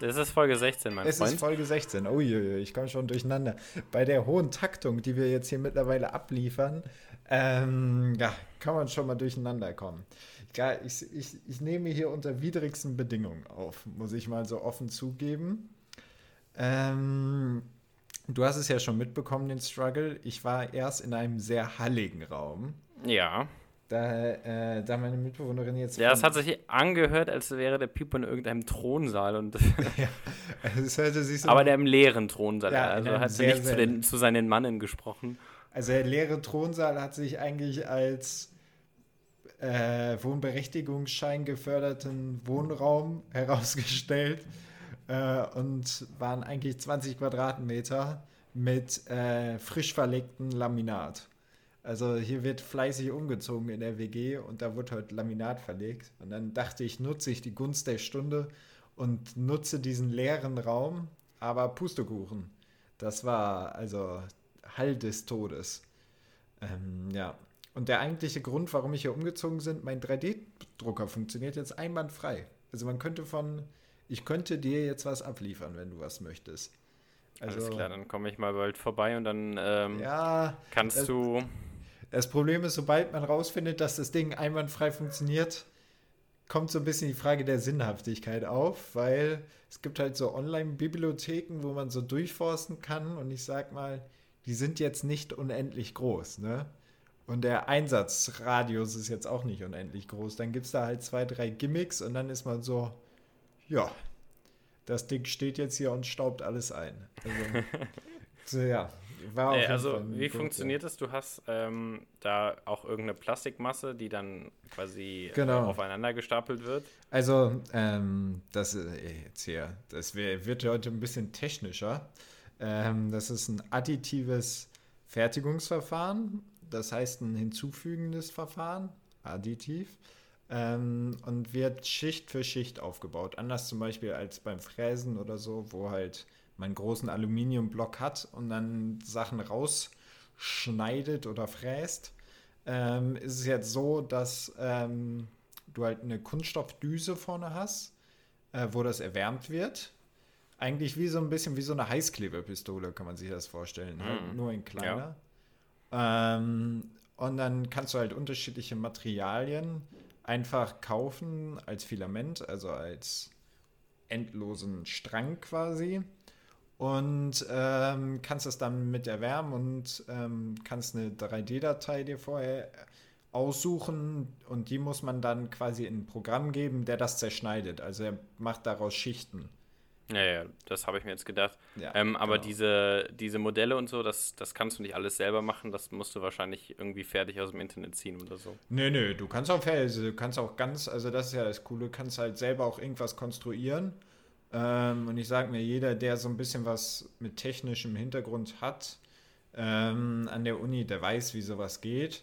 Das ist Folge 16, mein es Freund. Es ist Folge 16. Uiuiui, ich komme schon durcheinander. Bei der hohen Taktung, die wir jetzt hier mittlerweile abliefern, ähm, ja, kann man schon mal durcheinander kommen. Ja, ich, ich, ich nehme hier unter widrigsten Bedingungen auf, muss ich mal so offen zugeben. Ähm, du hast es ja schon mitbekommen, den Struggle. Ich war erst in einem sehr halligen Raum. Ja. Da, äh, da meine Mitbewohnerin jetzt. Ja, es hat sich angehört, als wäre der Pipo in irgendeinem Thronsaal. Und ja, es hörte sich so Aber der im leeren Thronsaal. Ja, also hat sie nicht zu, den, zu seinen Mannen gesprochen. Also der leere Thronsaal hat sich eigentlich als äh, Wohnberechtigungsschein geförderten Wohnraum herausgestellt äh, und waren eigentlich 20 Quadratmeter mit äh, frisch verlegtem Laminat. Also hier wird fleißig umgezogen in der WG und da wurde heute Laminat verlegt. Und dann dachte ich, nutze ich die Gunst der Stunde und nutze diesen leeren Raum, aber Pustekuchen. Das war also Hall des Todes. Ähm, ja. Und der eigentliche Grund, warum ich hier umgezogen bin, mein 3D-Drucker funktioniert jetzt einwandfrei. Also man könnte von, ich könnte dir jetzt was abliefern, wenn du was möchtest. Also, Alles klar, dann komme ich mal bald vorbei und dann ähm, Ja, kannst das- du. Das Problem ist, sobald man rausfindet, dass das Ding einwandfrei funktioniert, kommt so ein bisschen die Frage der Sinnhaftigkeit auf, weil es gibt halt so Online-Bibliotheken, wo man so durchforsten kann und ich sag mal, die sind jetzt nicht unendlich groß, ne? Und der Einsatzradius ist jetzt auch nicht unendlich groß. Dann gibt es da halt zwei, drei Gimmicks und dann ist man so, ja, das Ding steht jetzt hier und staubt alles ein. Also, so, ja, war Äh, jeden also, wie Punkt, funktioniert das? Du hast ähm, da auch irgendeine Plastikmasse, die dann quasi Genau. äh, aufeinander gestapelt wird. Also, ähm, das ist jetzt hier, das wär, wird heute ein bisschen technischer. Ähm, das ist ein additives Fertigungsverfahren, das heißt ein hinzufügendes Verfahren, additiv, ähm, und wird Schicht für Schicht aufgebaut. Anders zum Beispiel als beim Fräsen oder so, wo halt man einen großen Aluminiumblock hat und dann Sachen rausschneidet oder fräst. Ähm, ist es jetzt so, dass ähm, du halt eine Kunststoffdüse vorne hast, äh, wo das erwärmt wird. Eigentlich wie so ein bisschen wie so eine Heißklebepistole, kann man sich das vorstellen. Halt Mhm. nur in kleiner. Ähm, und dann kannst du halt unterschiedliche Materialien einfach kaufen als Filament, also als endlosen Strang quasi. Und ähm, kannst es dann mit erwärmen und ähm, kannst eine 3D-Datei dir vorher aussuchen und die muss man dann quasi in ein Programm geben, der das zerschneidet. Also er macht daraus Schichten. Ja, ja, das habe ich mir jetzt gedacht. Ja, ähm, aber genau. diese, diese Modelle und so, das, das kannst du nicht alles selber machen. Das musst du wahrscheinlich irgendwie fertig aus dem Internet ziehen oder so. Nö, nö, du kannst auch, also, du kannst auch ganz, also das ist ja das Coole, du kannst halt selber auch irgendwas konstruieren. Ähm, und ich sage mir, jeder, der so ein bisschen was mit technischem Hintergrund hat ähm, an der Uni, der weiß, wie sowas geht.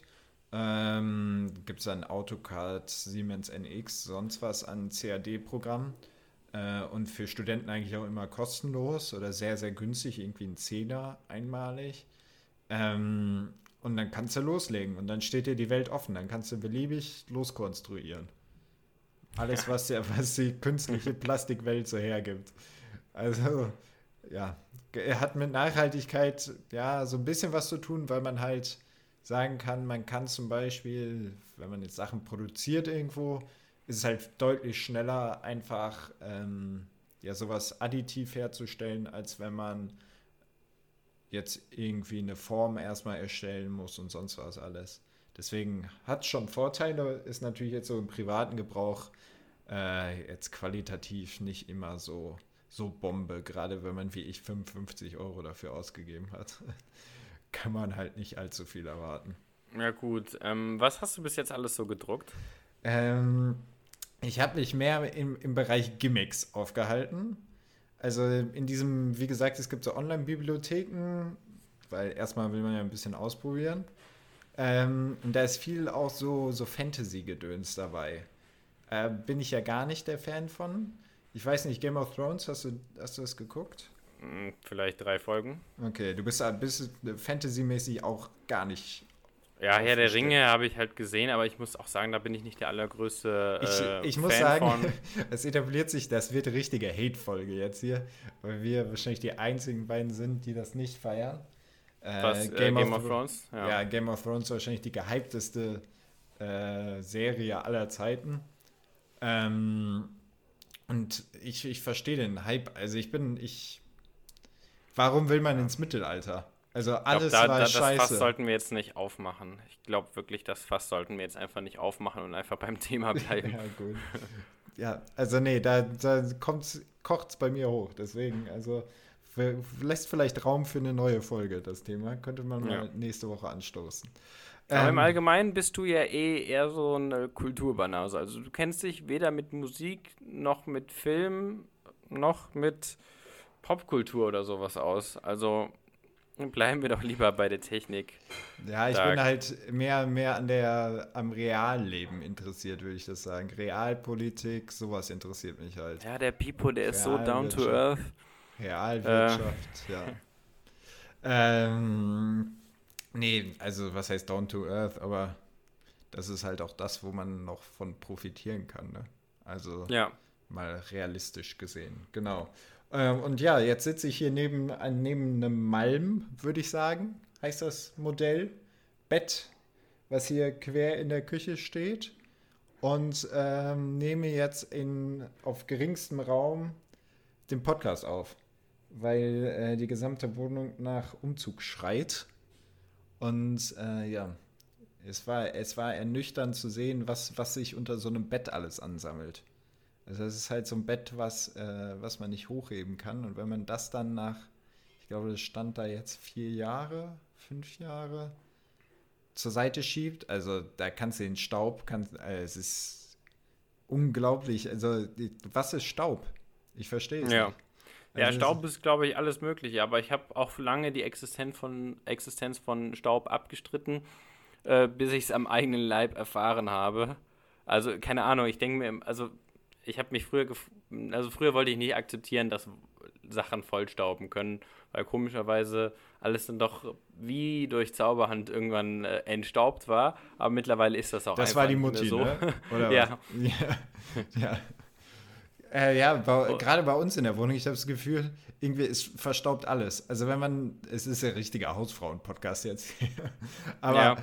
Ähm, Gibt es dann AutoCAD, Siemens NX, sonst was an CAD-Programm. Äh, und für Studenten eigentlich auch immer kostenlos oder sehr, sehr günstig, irgendwie ein Zehner einmalig. Ähm, und dann kannst du loslegen und dann steht dir die Welt offen. Dann kannst du beliebig loskonstruieren. Alles, was, der, was die künstliche Plastikwelt so hergibt. Also, ja, er hat mit Nachhaltigkeit ja so ein bisschen was zu tun, weil man halt sagen kann, man kann zum Beispiel, wenn man jetzt Sachen produziert irgendwo, ist es halt deutlich schneller, einfach ähm, ja sowas additiv herzustellen, als wenn man jetzt irgendwie eine Form erstmal erstellen muss und sonst was alles. Deswegen hat schon Vorteile, ist natürlich jetzt so im privaten Gebrauch äh, jetzt qualitativ nicht immer so, so Bombe, gerade wenn man wie ich 55 Euro dafür ausgegeben hat. Kann man halt nicht allzu viel erwarten. Ja, gut. Ähm, was hast du bis jetzt alles so gedruckt? Ähm, ich habe mich mehr im, im Bereich Gimmicks aufgehalten. Also in diesem, wie gesagt, es gibt so Online-Bibliotheken, weil erstmal will man ja ein bisschen ausprobieren. Ähm, und da ist viel auch so, so Fantasy-Gedöns dabei. Äh, bin ich ja gar nicht der Fan von. Ich weiß nicht, Game of Thrones, hast du, hast du das geguckt? Hm, vielleicht drei Folgen. Okay, du bist, bist fantasy-mäßig auch gar nicht Ja, Herr der Ringe habe ich halt gesehen, aber ich muss auch sagen, da bin ich nicht der allergrößte. Äh, ich, ich muss sagen, es etabliert sich, das wird eine richtige Hate-Folge jetzt hier, weil wir wahrscheinlich die einzigen beiden sind, die das nicht feiern. Äh, Was, äh, Game, Game, of, of Thrones? Ja. ja. Game of Thrones ist wahrscheinlich die gehypteste äh, Serie aller Zeiten. Ähm, und ich, ich verstehe den Hype. Also ich bin, ich. Warum will man ins Mittelalter? Also alles glaub, da, war da, scheiße. Das Fass sollten wir jetzt nicht aufmachen. Ich glaube wirklich, das Fass sollten wir jetzt einfach nicht aufmachen und einfach beim Thema bleiben. ja, gut. Ja, also nee, da, da kocht es bei mir hoch. Deswegen, also lässt vielleicht Raum für eine neue Folge, das Thema. Könnte man ja. mal nächste Woche anstoßen. Aber ähm, im Allgemeinen bist du ja eh eher so eine Kulturbanause. Also du kennst dich weder mit Musik noch mit Film noch mit Popkultur oder sowas aus. Also Bleiben wir doch lieber bei der Technik. Ja, ich da bin halt mehr, mehr an der, am Realleben interessiert, würde ich das sagen. Realpolitik, sowas interessiert mich halt. Ja, der Pipo, der ist so down to earth. Realwirtschaft, äh. ja. ähm, nee, also was heißt down to earth, aber das ist halt auch das, wo man noch von profitieren kann, ne? Also ja. mal realistisch gesehen, genau. Ähm, und ja, jetzt sitze ich hier neben, neben einem Malm, würde ich sagen, heißt das Modell. Bett, was hier quer in der Küche steht. Und ähm, nehme jetzt in, auf geringstem Raum den Podcast auf, weil äh, die gesamte Wohnung nach Umzug schreit. Und äh, ja, es war, es war ernüchternd zu sehen, was, was sich unter so einem Bett alles ansammelt. Also es ist halt so ein Bett, was, äh, was man nicht hochheben kann. Und wenn man das dann nach, ich glaube, das stand da jetzt vier Jahre, fünf Jahre, zur Seite schiebt, also da kannst du den Staub, kannst, äh, es ist unglaublich. Also was ist Staub? Ich verstehe es ja. nicht. Also ja, Staub ist, glaube ich, alles Mögliche, aber ich habe auch lange die Existenz von, Existenz von Staub abgestritten, äh, bis ich es am eigenen Leib erfahren habe. Also, keine Ahnung, ich denke mir, also ich habe mich früher, also früher wollte ich nicht akzeptieren, dass Sachen vollstauben können, weil komischerweise alles dann doch wie durch Zauberhand irgendwann äh, entstaubt war. Aber mittlerweile ist das auch das einfach war die Mutti, so. Ne? Oder ja. ja. ja. Äh, ja, bei, oh. gerade bei uns in der Wohnung, ich habe das Gefühl, irgendwie ist verstaubt alles. Also wenn man, es ist ja richtiger Hausfrauen-Podcast jetzt, aber ja.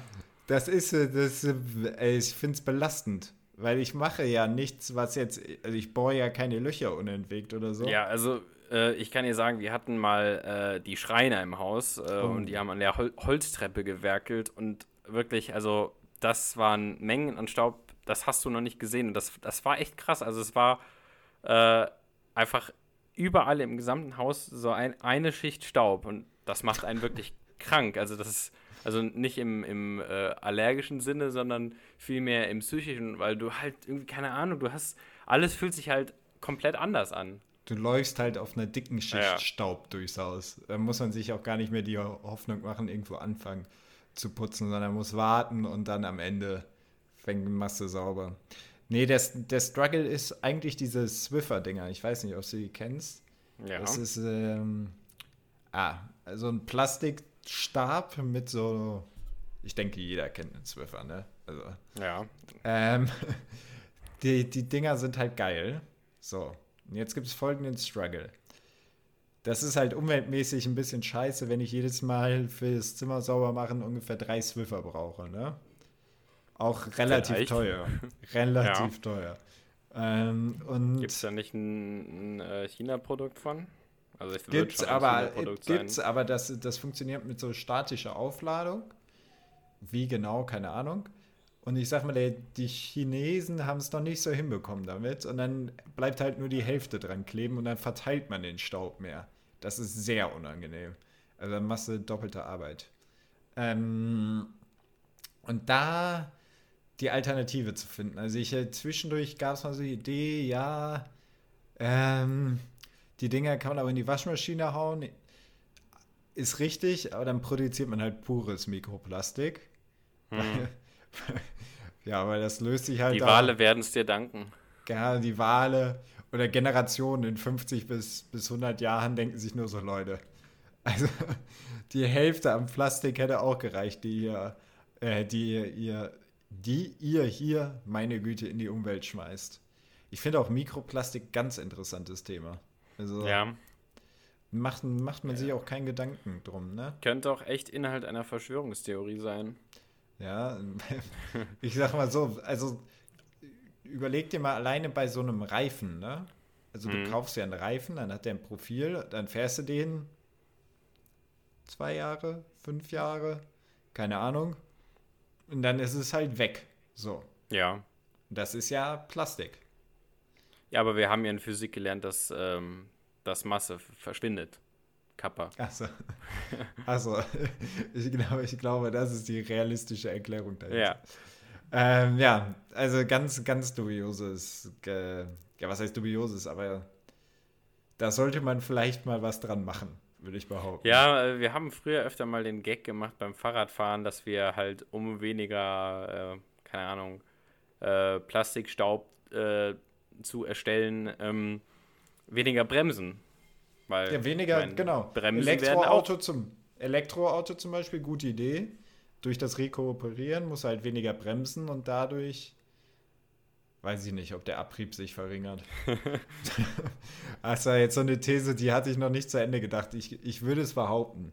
das ist, äh, das, äh, ich finde es belastend. Weil ich mache ja nichts, was jetzt, also ich bohre ja keine Löcher unentwegt oder so. Ja, also äh, ich kann dir sagen, wir hatten mal äh, die Schreiner im Haus äh, oh. und die haben an der Hol Holztreppe gewerkelt und wirklich, also das waren Mengen an Staub, das hast du noch nicht gesehen und das, das war echt krass. Also es war äh, einfach überall im gesamten Haus so ein, eine Schicht Staub und das macht einen wirklich krank. Also das ist also nicht im, im äh, allergischen Sinne, sondern vielmehr im psychischen, weil du halt irgendwie, keine Ahnung, du hast, alles fühlt sich halt komplett anders an. Du läufst halt auf einer dicken Schicht ja. Staub durchs Haus. Da muss man sich auch gar nicht mehr die Hoffnung machen, irgendwo anfangen zu putzen, sondern muss warten und dann am Ende fängt die Masse sauber. Nee, der, der Struggle ist eigentlich diese Swiffer-Dinger. Ich weiß nicht, ob du die kennst. Ja. Das ist, ähm, ah, also ein Plastik, Stab mit so, ich denke, jeder kennt einen Swiffer, ne? Also, ja. Ähm, die, die Dinger sind halt geil. So, und jetzt gibt es folgenden Struggle. Das ist halt umweltmäßig ein bisschen scheiße, wenn ich jedes Mal fürs Zimmer sauber machen ungefähr drei Swiffer brauche, ne? Auch relativ Vielleicht. teuer. Relativ ja. teuer. Ähm, Gibt es da nicht ein, ein äh, China-Produkt von? Also es gibt's aber, gibt's, sein. aber das, das funktioniert mit so statischer Aufladung. Wie genau, keine Ahnung. Und ich sag mal, die Chinesen haben es noch nicht so hinbekommen damit. Und dann bleibt halt nur die Hälfte dran kleben und dann verteilt man den Staub mehr. Das ist sehr unangenehm. Also dann machst du doppelte Arbeit. Ähm, und da die Alternative zu finden. Also ich äh, zwischendurch gab es mal so die Idee, ja, ähm, die Dinger kann man aber in die Waschmaschine hauen. Ist richtig, aber dann produziert man halt pures Mikroplastik. Hm. ja, weil das löst sich halt. Die Wale werden es dir danken. Ja, die Wale oder Generationen in 50 bis, bis 100 Jahren denken sich nur so Leute. Also die Hälfte am Plastik hätte auch gereicht, die hier äh, die ihr, die ihr hier, meine Güte, in die Umwelt schmeißt. Ich finde auch Mikroplastik ganz interessantes Thema. Also Ja, macht, macht man sich auch keinen Gedanken drum, ne? könnte auch echt Inhalt einer Verschwörungstheorie sein. Ja, ich sag mal so, also überleg dir mal alleine bei so einem Reifen, ne? Also du Mhm. kaufst ja einen Reifen, dann hat der ein Profil, dann fährst du den zwei Jahre, fünf Jahre, keine Ahnung. Und dann ist es halt weg. So. Ja. Das ist ja Plastik. Ja, aber wir haben ja in Physik gelernt, dass, ähm, dass Masse verschwindet. Kappa. Achso. Achso. Ich glaube, ich glaube, das ist die realistische Erklärung dahinter. Ja. Ähm, ja, also ganz, ganz dubioses, äh, ja, was heißt dubioses, aber da sollte man vielleicht mal was dran machen, würde ich behaupten. Ja, äh, wir haben früher öfter mal den Gag gemacht beim Fahrradfahren, dass wir halt um weniger, äh, keine Ahnung, äh, Plastikstaub äh, zu erstellen, ähm, weniger bremsen. Weil, Ja, weniger, ich mein, genau. Bremsen. Elektroauto zum Elektroauto zum Beispiel, gute Idee. Durch das Rekooperieren muss halt weniger bremsen und dadurch weiß ich nicht, ob der Abrieb sich verringert. also jetzt so eine These, die hatte ich noch nicht zu Ende gedacht. Ich, ich würde es behaupten.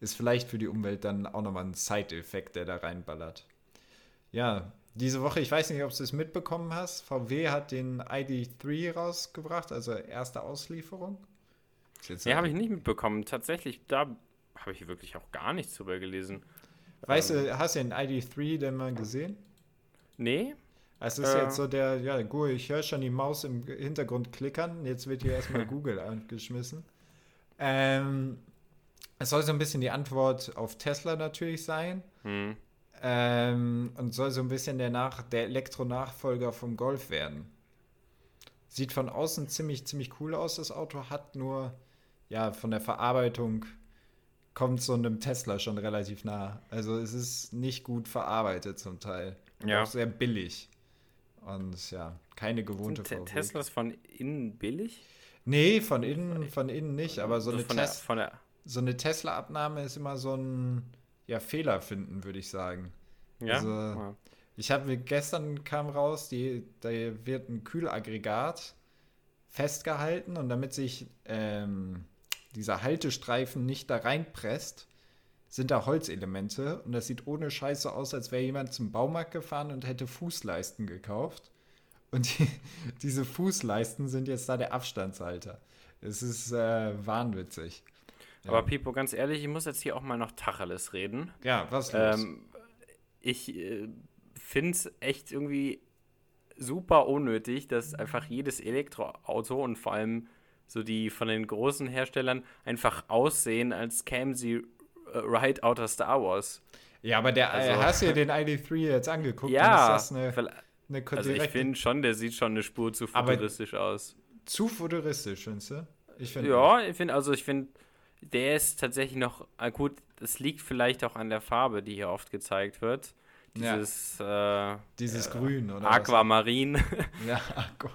Ist vielleicht für die Umwelt dann auch nochmal ein Side-Effekt, der da reinballert. Ja, diese Woche, ich weiß nicht, ob du es mitbekommen hast, VW hat den ID3 rausgebracht, also erste Auslieferung. Ja, habe ich nicht mitbekommen. Tatsächlich, da habe ich wirklich auch gar nichts drüber gelesen. Weißt du, hast du den ID3 denn mal gesehen? Nee? Es ist Äh. jetzt so der, ja gut, ich höre schon die Maus im Hintergrund klickern. Jetzt wird hier erstmal Google angeschmissen. Ähm, es soll so ein bisschen die Antwort auf Tesla natürlich sein. Hm. Ähm, und soll so ein bisschen der, Nach der Elektronachfolger vom Golf werden. Sieht von außen ziemlich, ziemlich cool aus, das Auto, hat nur, ja, von der Verarbeitung kommt so einem Tesla schon relativ nah. Also es ist nicht gut verarbeitet zum Teil. Ja. auch sehr billig. Und ja, keine gewohnte Sind VW. Teslas von innen billig? Nee, von innen, von innen nicht, aber so eine, von der, so eine Tesla-Abnahme ist immer so ein ja, Fehler finden, würde ich sagen. Ja? Also- Ja. Ich habe gestern kam raus, die, da wird ein Kühlaggregat festgehalten und damit sich ähm, dieser Haltestreifen nicht da reinpresst, sind da Holzelemente und das sieht ohne Scheiße aus, als wäre jemand zum Baumarkt gefahren und hätte Fußleisten gekauft. Und die, diese Fußleisten sind jetzt da der Abstandshalter. Es ist äh, wahnwitzig. Aber Pipo, ganz ehrlich, ich muss jetzt hier auch mal noch Tacheles reden. ja, was los? Ähm, ich äh, finde es echt irgendwie super unnötig, dass einfach jedes Elektroauto und vor allem so die von den großen Herstellern einfach aussehen, als kämen sie right out of Star Wars. ja, aber der, äh, also- hast du dir den ID3 jetzt angeguckt? ja, ist das eine, eine also ich finde schon, der sieht schon eine Spur zu futuristisch aus. zu futuristisch, findest du? Ich finde Ja, ich finde, also ich finde, der ist tatsächlich noch, ah, gut, das liegt vielleicht auch an der Farbe, die hier oft gezeigt wird. Ja. Dieses äh, dieses äh, Grün oder Aquamarin. Ja, Aqua.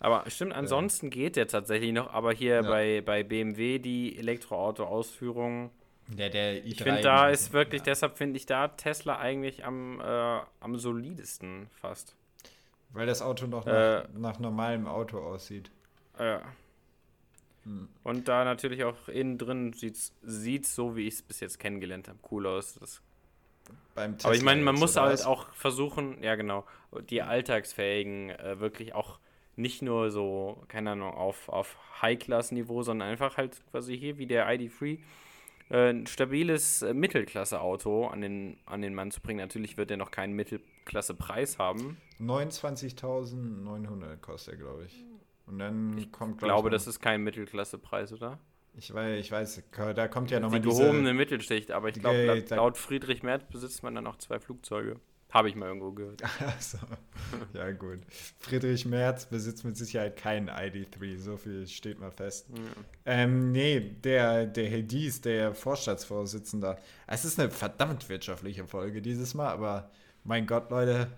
Aber stimmt, ansonsten geht der tatsächlich noch, aber hier Ja. bei, bei BMW die Elektroauto-Ausführung, Der, der i3. ich finde, da ist wirklich, deshalb finde ich da Tesla eigentlich am, äh, am solidesten fast. Weil das Auto noch nach, Äh, nach normalem Auto aussieht. Ja. Hm. Und da natürlich auch innen drin sieht es so, wie ich es bis jetzt kennengelernt habe, cool aus. Das Beim Aber ich meine, man muss halt was? auch versuchen, ja genau, die alltagsfähigen äh, wirklich auch nicht nur so, keine Ahnung, auf, auf High-Class-Niveau, sondern einfach halt quasi hier wie der ID3 äh, ein stabiles äh, Mittelklasse-Auto an den, an den Mann zu bringen. Natürlich wird er noch keinen Mittelklasse-Preis haben. 29.900 kostet er, glaube ich. Und dann kommt, Ich glaub glaube, noch- das ist kein Mittelklasse-Preis, oder? Ich weiß, ich weiß, da kommt ja Die nochmal diese... gehobene Mittelschicht, aber ich die- glaube, laut, laut Friedrich Merz besitzt man dann noch zwei Flugzeuge. Habe ich mal irgendwo gehört. Achso. Ja, gut. Friedrich Merz besitzt mit Sicherheit keinen ID3, so viel steht mal fest. Ja. Ähm, nee, der, der Herr Dies, der Vorstandsvorsitzender. Es ist eine verdammt wirtschaftliche Folge dieses Mal, aber mein Gott, Leute,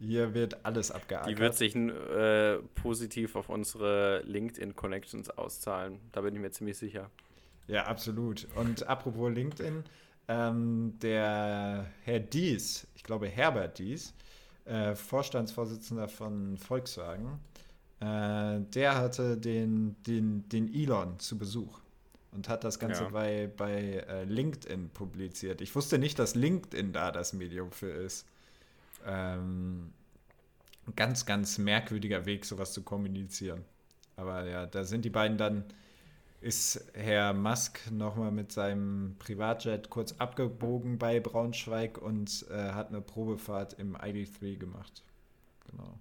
hier wird alles abgeackert. Die wird sich äh, positiv auf unsere LinkedIn-Connections auszahlen. Da bin ich mir ziemlich sicher. Ja, absolut. Und apropos LinkedIn, ähm, der Herr Dies, ich glaube Herbert Dies, äh, Vorstandsvorsitzender von Volkswagen, äh, der hatte den, den, den Elon zu Besuch und hat das Ganze ja. bei, bei äh, LinkedIn publiziert. Ich wusste nicht, dass LinkedIn da das Medium für ist. Ähm, ganz, ganz merkwürdiger Weg, sowas zu kommunizieren. Aber ja, da sind die beiden dann, ist Herr Musk nochmal mit seinem Privatjet kurz abgebogen bei Braunschweig und äh, hat eine Probefahrt im ID3 gemacht. Genau.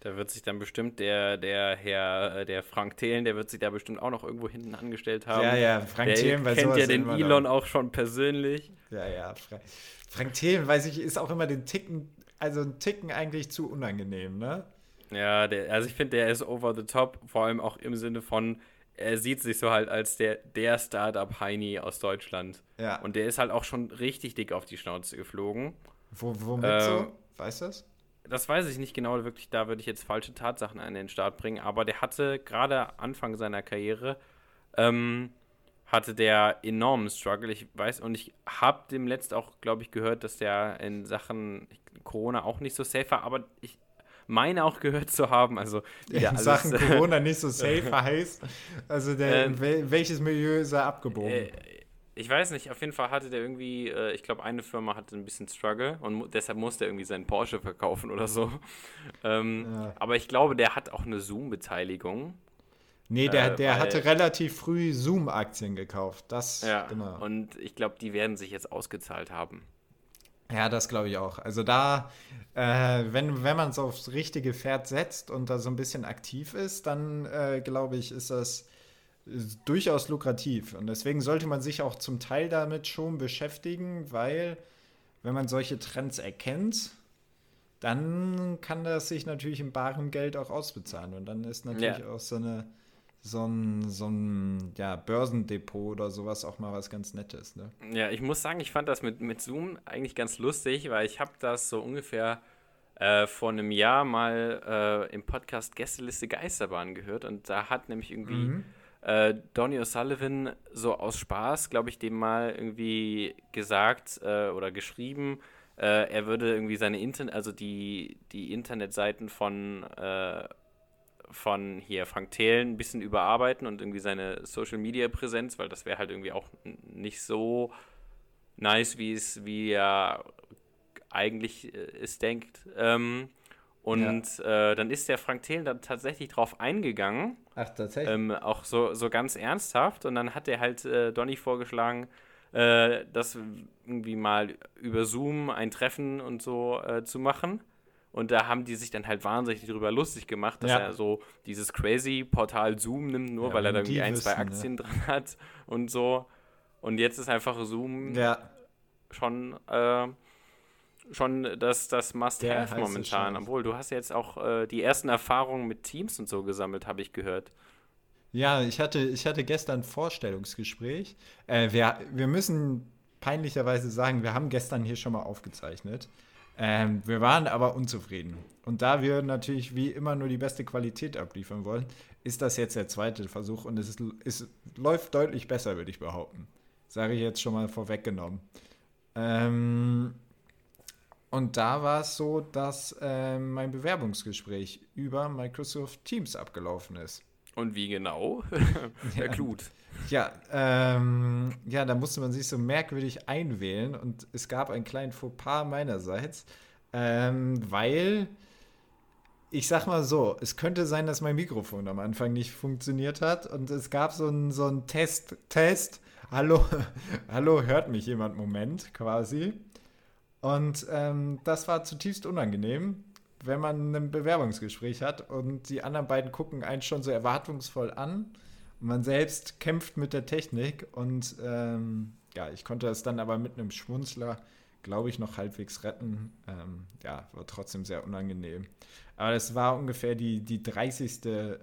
Da wird sich dann bestimmt der, der Herr, äh, der Frank Thelen, der wird sich da bestimmt auch noch irgendwo hinten angestellt haben. Ja, ja, Frank der Thelen bei kennt ja den Elon auch schon persönlich. Ja, ja, Fra Frank Thelen, weiß ich, ist auch immer den Ticken, also ein Ticken eigentlich zu unangenehm, ne? Ja, der, also ich finde, der ist over the top, vor allem auch im Sinne von, er sieht sich so halt als der, der Startup-Heini aus Deutschland. Ja. Und der ist halt auch schon richtig dick auf die Schnauze geflogen. Wo, womit ähm, so? Weißt du das? das weiß ich nicht genau, wirklich, da würde ich jetzt falsche Tatsachen an den Start bringen, aber der hatte gerade Anfang seiner Karriere, ähm, hatte der enormen Struggle. Ich weiß, und ich habe dem letzt auch, glaube ich, gehört, dass der in Sachen Corona auch nicht so safe war, aber ich meine auch gehört zu haben. Also in alles, Sachen Corona nicht so safe heißt. Also der, äh, welches Milieu ist er abgebogen? Äh, ich weiß nicht, auf jeden Fall hatte der irgendwie, äh, ich glaube, eine Firma hatte ein bisschen Struggle und mu deshalb musste er irgendwie seinen Porsche verkaufen oder so. Ähm, ja. Aber ich glaube, der hat auch eine Zoom-Beteiligung. Nee, der, äh, der hatte relativ früh Zoom-Aktien gekauft. Das, ja, genau. Und ich glaube, die werden sich jetzt ausgezahlt haben. Ja, das glaube ich auch. Also da, äh, wenn, wenn man es aufs richtige Pferd setzt und da so ein bisschen aktiv ist, dann äh, glaube ich, ist das durchaus lukrativ. Und deswegen sollte man sich auch zum Teil damit schon beschäftigen, weil wenn man solche Trends erkennt, dann kann das sich natürlich im baren Geld auch ausbezahlen. Und dann ist natürlich ja. auch so eine so ein, so ein ja, Börsendepot oder sowas auch mal was ganz Nettes. Ne? Ja, ich muss sagen, ich fand das mit, mit Zoom eigentlich ganz lustig, weil ich habe das so ungefähr äh, vor einem Jahr mal äh, im Podcast Gästeliste Geisterbahn gehört und da hat nämlich irgendwie mhm äh, Donny O'Sullivan so aus Spaß, glaube ich, dem mal irgendwie gesagt äh, oder geschrieben, äh, er würde irgendwie seine Internet, also die, die Internetseiten von, äh, von hier Frank Thelen ein bisschen überarbeiten und irgendwie seine Social Media Präsenz, weil das wäre halt irgendwie auch nicht so nice, wie es, wie er eigentlich äh, es denkt. Ähm, und ja. äh, dann ist der Frank Thelen dann tatsächlich drauf eingegangen. Ach, tatsächlich? Ähm, auch so, so ganz ernsthaft. Und dann hat er halt äh, Donny vorgeschlagen, äh, das irgendwie mal über Zoom ein Treffen und so äh, zu machen. Und da haben die sich dann halt wahnsinnig drüber lustig gemacht, dass ja. er so dieses crazy Portal Zoom nimmt, nur ja, weil er da irgendwie ein, zwei Aktien ja. dran hat und so. Und jetzt ist einfach Zoom schon äh, schon das, das Must-Have momentan. Obwohl, du hast jetzt auch äh, die ersten Erfahrungen mit Teams und so gesammelt, habe ich gehört. Ja, ich hatte, ich hatte gestern ein Vorstellungsgespräch. Äh, wir, wir müssen peinlicherweise sagen, wir haben gestern hier schon mal aufgezeichnet. Ähm, wir waren aber unzufrieden. Und da wir natürlich wie immer nur die beste Qualität abliefern wollen, ist das jetzt der zweite Versuch und es, ist, es läuft deutlich besser, würde ich behaupten. Sage ich jetzt schon mal vorweggenommen. Ähm, und da war es so, dass äh, mein Bewerbungsgespräch über Microsoft Teams abgelaufen ist. Und wie genau? Der ja. Ja, ähm, ja, da musste man sich so merkwürdig einwählen und es gab einen kleinen Fauxpas meinerseits, ähm, weil ich sag mal so, es könnte sein, dass mein Mikrofon am Anfang nicht funktioniert hat und es gab so einen so Test, Test, hallo, hallo, hört mich jemand, Moment, quasi. Und ähm, das war zutiefst unangenehm, wenn man ein Bewerbungsgespräch hat und die anderen beiden gucken einen schon so erwartungsvoll an und man selbst kämpft mit der Technik und ähm, ja, ich konnte es dann aber mit einem Schmunzler, glaube ich, noch halbwegs retten. Ähm, ja, war trotzdem sehr unangenehm. Aber das war ungefähr die, die 30. Äh,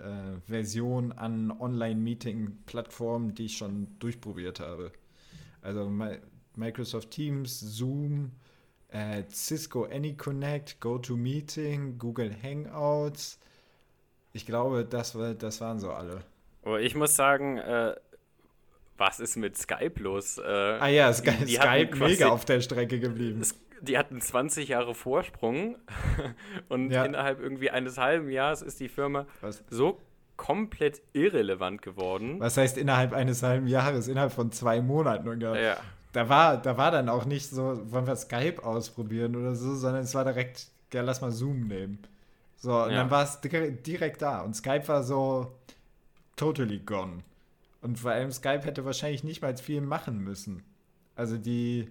Version an Online-Meeting-Plattformen, die ich schon durchprobiert habe. Also Microsoft Teams, Zoom, äh, Cisco AnyConnect, GoToMeeting, Google Hangouts. Ich glaube, das, war, das waren so alle. Aber ich muss sagen, äh, was ist mit Skype los? Äh, ah ja, Sky die, die Skype mega auf der Strecke geblieben. Die hatten 20 Jahre Vorsprung und ja. innerhalb irgendwie eines halben Jahres ist die Firma was? so komplett irrelevant geworden. Was heißt innerhalb eines halben Jahres? Innerhalb von zwei Monaten ungefähr. Ja. Da war, da war dann auch nicht so, wollen wir Skype ausprobieren oder so, sondern es war direkt, ja, lass mal Zoom nehmen. So, und ja. dann war es direkt da. Und Skype war so totally gone. Und vor allem Skype hätte wahrscheinlich nicht mal viel machen müssen. Also die,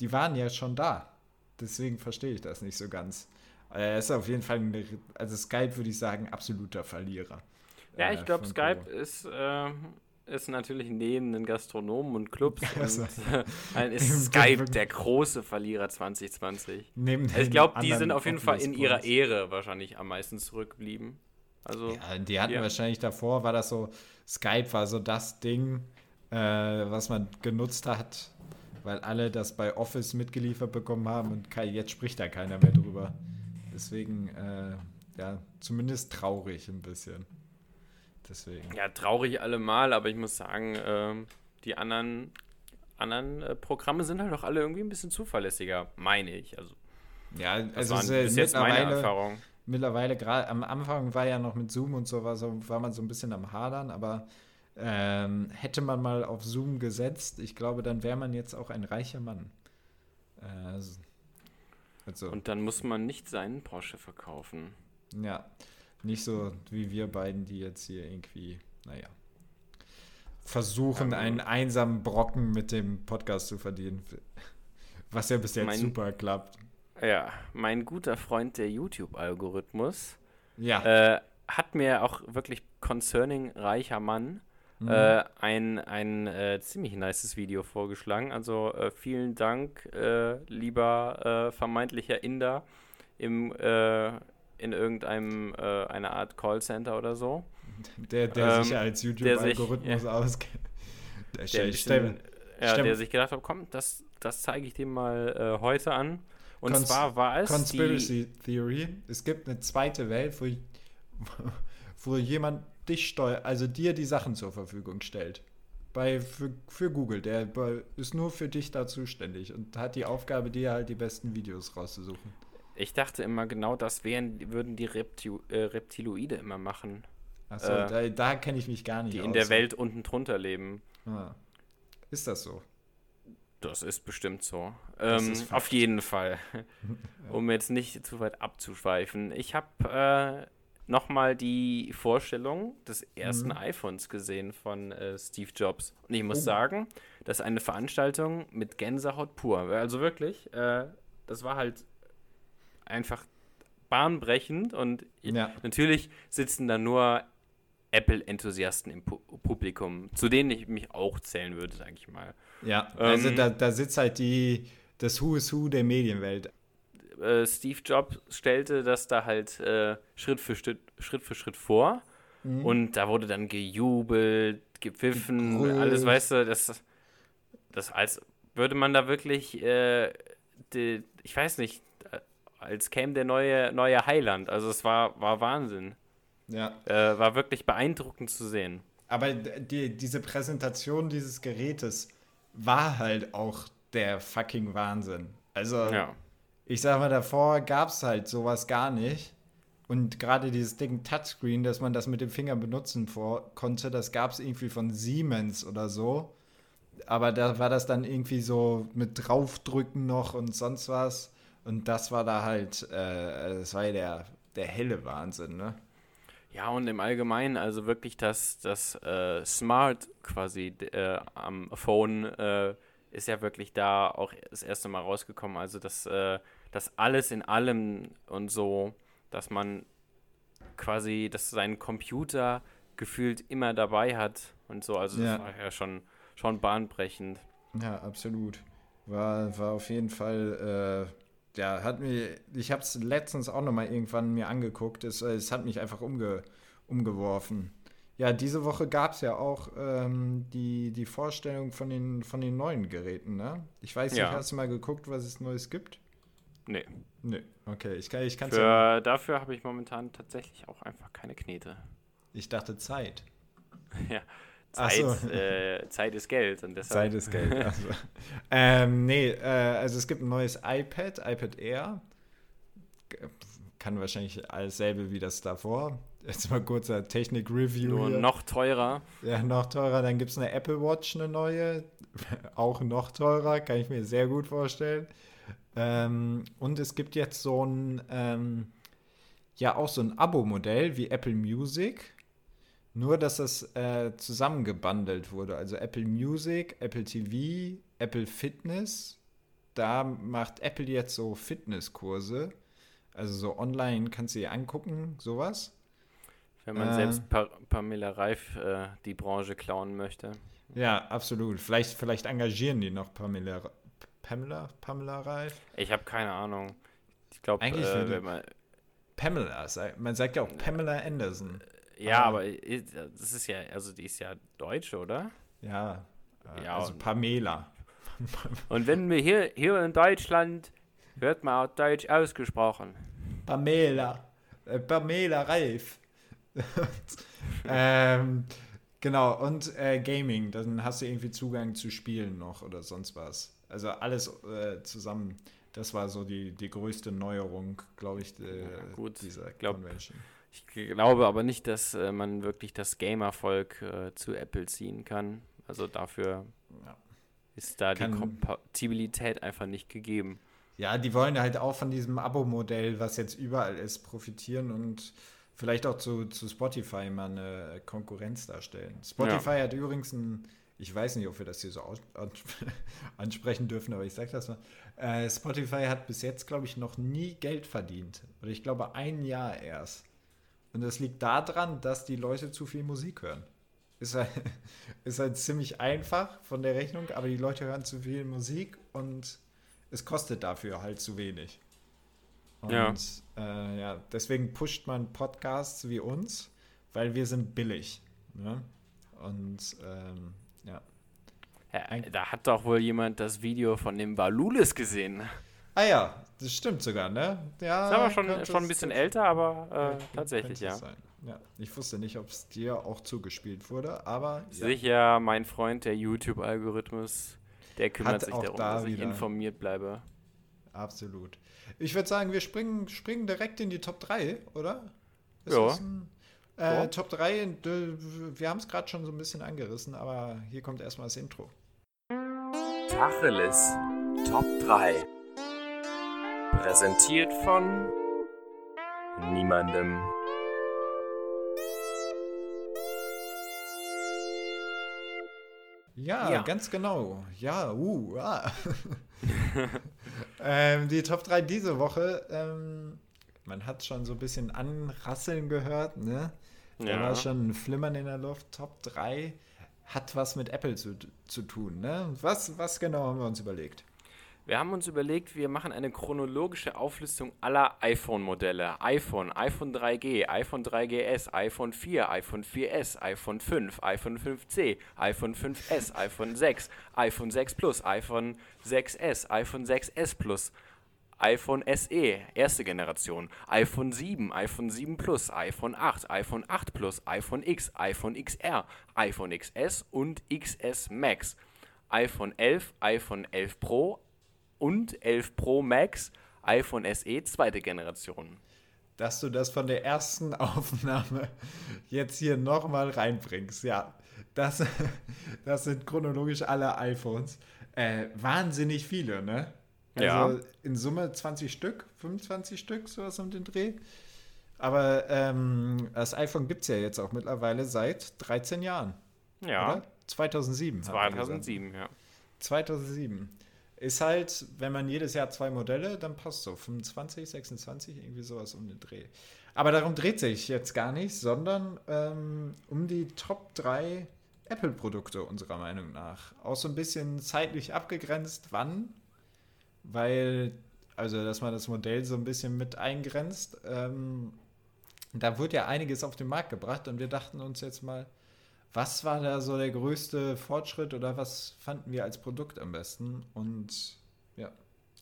die waren ja schon da. Deswegen verstehe ich das nicht so ganz. Er ist auf jeden Fall, eine, also Skype würde ich sagen, absoluter Verlierer. Ja, ich glaube, Skype ist, äh, ist natürlich neben den Gastronomen und Clubs also, und, äh, ist Skype der große Verlierer 2020. Neben also ich glaube, die sind auf jeden Fall in ihrer Ehre wahrscheinlich am meisten zurückgeblieben. Also, ja, die hatten ja. wahrscheinlich davor, war das so, Skype war so das Ding, äh, was man genutzt hat, weil alle das bei Office mitgeliefert bekommen haben und jetzt spricht da keiner mehr drüber. Deswegen, äh, ja, zumindest traurig ein bisschen. Deswegen. Ja, traurig allemal, aber ich muss sagen, äh, die anderen, anderen äh, Programme sind halt auch alle irgendwie ein bisschen zuverlässiger, meine ich. Also, ja, also das ist jetzt meine Erfahrung. Mittlerweile, gerade am Anfang war ja noch mit Zoom und so war, so, war man so ein bisschen am Hadern, aber ähm, hätte man mal auf Zoom gesetzt, ich glaube, dann wäre man jetzt auch ein reicher Mann. Äh, also. Und dann muss man nicht seinen Porsche verkaufen. Ja. Nicht so wie wir beiden, die jetzt hier irgendwie, naja, versuchen, einen einsamen Brocken mit dem Podcast zu verdienen. Was ja bis jetzt super klappt. Ja, mein guter Freund, der YouTube-Algorithmus, ja. äh, hat mir auch wirklich concerning reicher Mann mhm. äh, ein, ein äh, ziemlich nices Video vorgeschlagen. Also äh, vielen Dank, äh, lieber äh, vermeintlicher Inder im in irgendeinem äh, eine Art Callcenter oder so. Der, der ähm, sich als YouTube-Algorithmus ja, auskennt. Der, der, bisschen, ja, der sich gedacht hat, komm, das, das zeige ich dir mal äh, heute an. Und Cons zwar war es. Conspiracy Theory. Es gibt eine zweite Welt, wo, wo jemand dich steuert, also dir die Sachen zur Verfügung stellt. Bei, für, für Google. Der ist nur für dich da zuständig und hat die Aufgabe, dir halt die besten Videos rauszusuchen. Ich dachte immer, genau das wären, würden die Reptil, äh, Reptiloide immer machen. Achso, äh, da, da kenne ich mich gar nicht Die aus. in der Welt unten drunter leben. Ah. Ist das so? Das ist bestimmt so. Ähm, ist auf jeden Fall. um jetzt nicht zu weit abzuschweifen. Ich habe äh, nochmal die Vorstellung des ersten mhm. iPhones gesehen von äh, Steve Jobs. Und ich muss oh. sagen, das ist eine Veranstaltung mit Gänsehaut pur. Also wirklich, äh, das war halt einfach bahnbrechend und ja. natürlich sitzen da nur Apple-Enthusiasten im Pu Publikum, zu denen ich mich auch zählen würde, sage ich mal. Ja, also ähm, da, da sitzt halt die, das Who is Who der Medienwelt. Äh, Steve Jobs stellte das da halt äh, Schritt, für Schritt, Schritt für Schritt vor mhm. und da wurde dann gejubelt, gepfiffen, Gegrüßt. alles, weißt du, das, das als würde man da wirklich, äh, die, ich weiß nicht, als käme der neue, neue Heiland. Also es war, war Wahnsinn. Ja. Äh, war wirklich beeindruckend zu sehen. Aber die, diese Präsentation dieses Gerätes war halt auch der fucking Wahnsinn. Also, ja. ich sag mal, davor gab es halt sowas gar nicht. Und gerade dieses Ding Touchscreen, dass man das mit dem Finger benutzen vor, konnte, das gab es irgendwie von Siemens oder so. Aber da war das dann irgendwie so mit draufdrücken noch und sonst was. Und das war da halt, äh, das war ja der, der helle Wahnsinn, ne? Ja, und im Allgemeinen, also wirklich das, das äh, Smart quasi äh, am Phone äh, ist ja wirklich da auch das erste Mal rausgekommen. Also das, äh, das alles in allem und so, dass man quasi, dass sein Computer gefühlt immer dabei hat und so. Also das war ja schon, schon bahnbrechend. Ja, absolut. War, war auf jeden Fall äh, ja, hat mir, ich habe es letztens auch noch mal irgendwann mir angeguckt. Es, es hat mich einfach umge, umgeworfen. Ja, diese Woche gab es ja auch ähm, die, die Vorstellung von den, von den neuen Geräten, ne? Ich weiß nicht, ja. hast du mal geguckt, was es Neues gibt? Nee. Nee, okay. Ich kann es ja. Dafür habe ich momentan tatsächlich auch einfach keine Knete. Ich dachte Zeit. ja. Zeit, so. äh, Zeit ist Geld. Und deshalb Zeit ist Geld. Also. ähm, nee, äh, also es gibt ein neues iPad, iPad Air. Kann wahrscheinlich alles selbe wie das davor. Jetzt mal kurzer Technik-Review. Nur hier. noch teurer. Ja, noch teurer. Dann gibt es eine Apple Watch, eine neue. Auch noch teurer, kann ich mir sehr gut vorstellen. Ähm, und es gibt jetzt so ein, ähm, ja, auch so ein Abo-Modell wie Apple Music. Nur, dass das äh, zusammengebundelt wurde. Also Apple Music, Apple TV, Apple Fitness. Da macht Apple jetzt so Fitnesskurse. Also so online kannst du dir angucken, sowas. Wenn man äh, selbst pa Pamela Reif äh, die Branche klauen möchte. Ja, absolut. Vielleicht, vielleicht engagieren die noch Pamela, Pamela, Pamela Reif. Ich habe keine Ahnung. Ich glaube, äh, wenn man Pamela, man sagt ja auch Pamela Anderson. Ja, aber, aber das ist ja, also die ist ja Deutsche, oder? Ja, äh, ja also Pamela. Und wenn wir hier, hier in Deutschland, wird man auch Deutsch ausgesprochen. Pamela. Äh, Pamela Reif. ähm, genau, und äh, Gaming, dann hast du irgendwie Zugang zu Spielen noch oder sonst was. Also alles äh, zusammen. Das war so die, die größte Neuerung, glaube ich, äh, ja, gut. dieser glaub, Convention. Ich glaube aber nicht, dass äh, man wirklich das Gamer-Volk äh, zu Apple ziehen kann. Also dafür ja. ist da kann, die Kompatibilität einfach nicht gegeben. Ja, die wollen halt auch von diesem Abo-Modell, was jetzt überall ist, profitieren und vielleicht auch zu, zu Spotify mal eine Konkurrenz darstellen. Spotify ja. hat übrigens ein, ich weiß nicht, ob wir das hier so ansprechen dürfen, aber ich sage das mal. Äh, Spotify hat bis jetzt, glaube ich, noch nie Geld verdient. Oder ich glaube, ein Jahr erst. Und das liegt daran, dass die Leute zu viel Musik hören. Ist halt, ist halt ziemlich einfach von der Rechnung, aber die Leute hören zu viel Musik und es kostet dafür halt zu wenig. Und ja. Äh, ja, deswegen pusht man Podcasts wie uns, weil wir sind billig. Ne? Und ähm, ja. ja. Da hat doch wohl jemand das Video von dem Balulis gesehen. Ah ja, das stimmt sogar, ne? Ja, ist aber schon, schon ein bisschen älter, aber äh, tatsächlich, ja. ja. Ich wusste nicht, ob es dir auch zugespielt wurde, aber. Sicher, ja. mein Freund, der YouTube-Algorithmus, der kümmert Hat sich darum, da dass ich informiert bleibe. Absolut. Ich würde sagen, wir springen, springen direkt in die Top 3, oder? Ist ja. Ein, äh. Top 3, wir haben es gerade schon so ein bisschen angerissen, aber hier kommt erstmal das Intro. Tacheles Top 3. Präsentiert von niemandem. Ja, ja, ganz genau. Ja, uh, ah. ähm, die Top 3 diese Woche, ähm, man hat schon so ein bisschen anrasseln gehört, ne? Da ja. war schon ein Flimmern in der Luft. Top 3 hat was mit Apple zu, zu tun, ne? Was, was genau haben wir uns überlegt? Wir haben uns überlegt, wir machen eine chronologische Auflistung aller iPhone-Modelle. iPhone, iPhone 3G, iPhone 3GS, iPhone 4, iPhone 4S, iPhone 5, iPhone 5C, iPhone 5S, iPhone 6, iPhone 6 Plus, iPhone 6S, iPhone 6S Plus, iPhone SE, erste Generation, iPhone 7, iPhone 7 Plus, iPhone 8, iPhone 8 Plus, iPhone X, iPhone XR, iPhone XS und XS Max, iPhone 11, iPhone 11 Pro, und 11 Pro Max iPhone SE zweite Generation. Dass du das von der ersten Aufnahme jetzt hier nochmal reinbringst, ja. Das, das sind chronologisch alle iPhones. Äh, wahnsinnig viele, ne? Also ja. in Summe 20 Stück, 25 Stück, sowas um den Dreh. Aber ähm, das iPhone gibt es ja jetzt auch mittlerweile seit 13 Jahren. Ja. Oder? 2007. 2007, ja. 2007. Ist halt, wenn man jedes Jahr zwei Modelle, dann passt so. 25, 26, irgendwie sowas um den Dreh. Aber darum dreht sich jetzt gar nicht, sondern ähm, um die Top 3 Apple-Produkte unserer Meinung nach. Auch so ein bisschen zeitlich abgegrenzt, wann. Weil, also, dass man das Modell so ein bisschen mit eingrenzt. Ähm, da wird ja einiges auf den Markt gebracht und wir dachten uns jetzt mal, was war da so der größte Fortschritt oder was fanden wir als Produkt am besten? Und ja,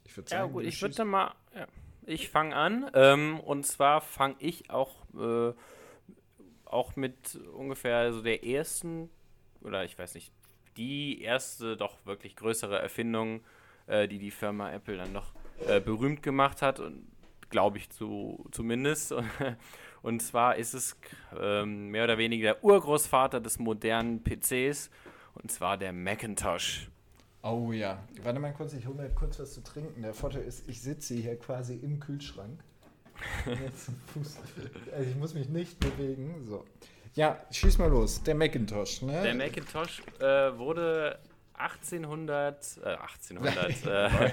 ich würde sagen. Ja, gut, ich würde mal. Ja, ich fange an. Ähm, und zwar fange ich auch, äh, auch mit ungefähr so der ersten oder ich weiß nicht, die erste doch wirklich größere Erfindung, äh, die die Firma Apple dann noch äh, berühmt gemacht hat und glaube ich zu, zumindest. Und zwar ist es ähm, mehr oder weniger der Urgroßvater des modernen PCs und zwar der Macintosh. Oh ja. Warte mal kurz, ich hole mir kurz was zu trinken. Der Vorteil ist, ich sitze hier quasi im Kühlschrank. also ich muss mich nicht bewegen. So. Ja, schieß mal los. Der Macintosh, ne? Der Macintosh äh, wurde 1800, äh, 1800, äh,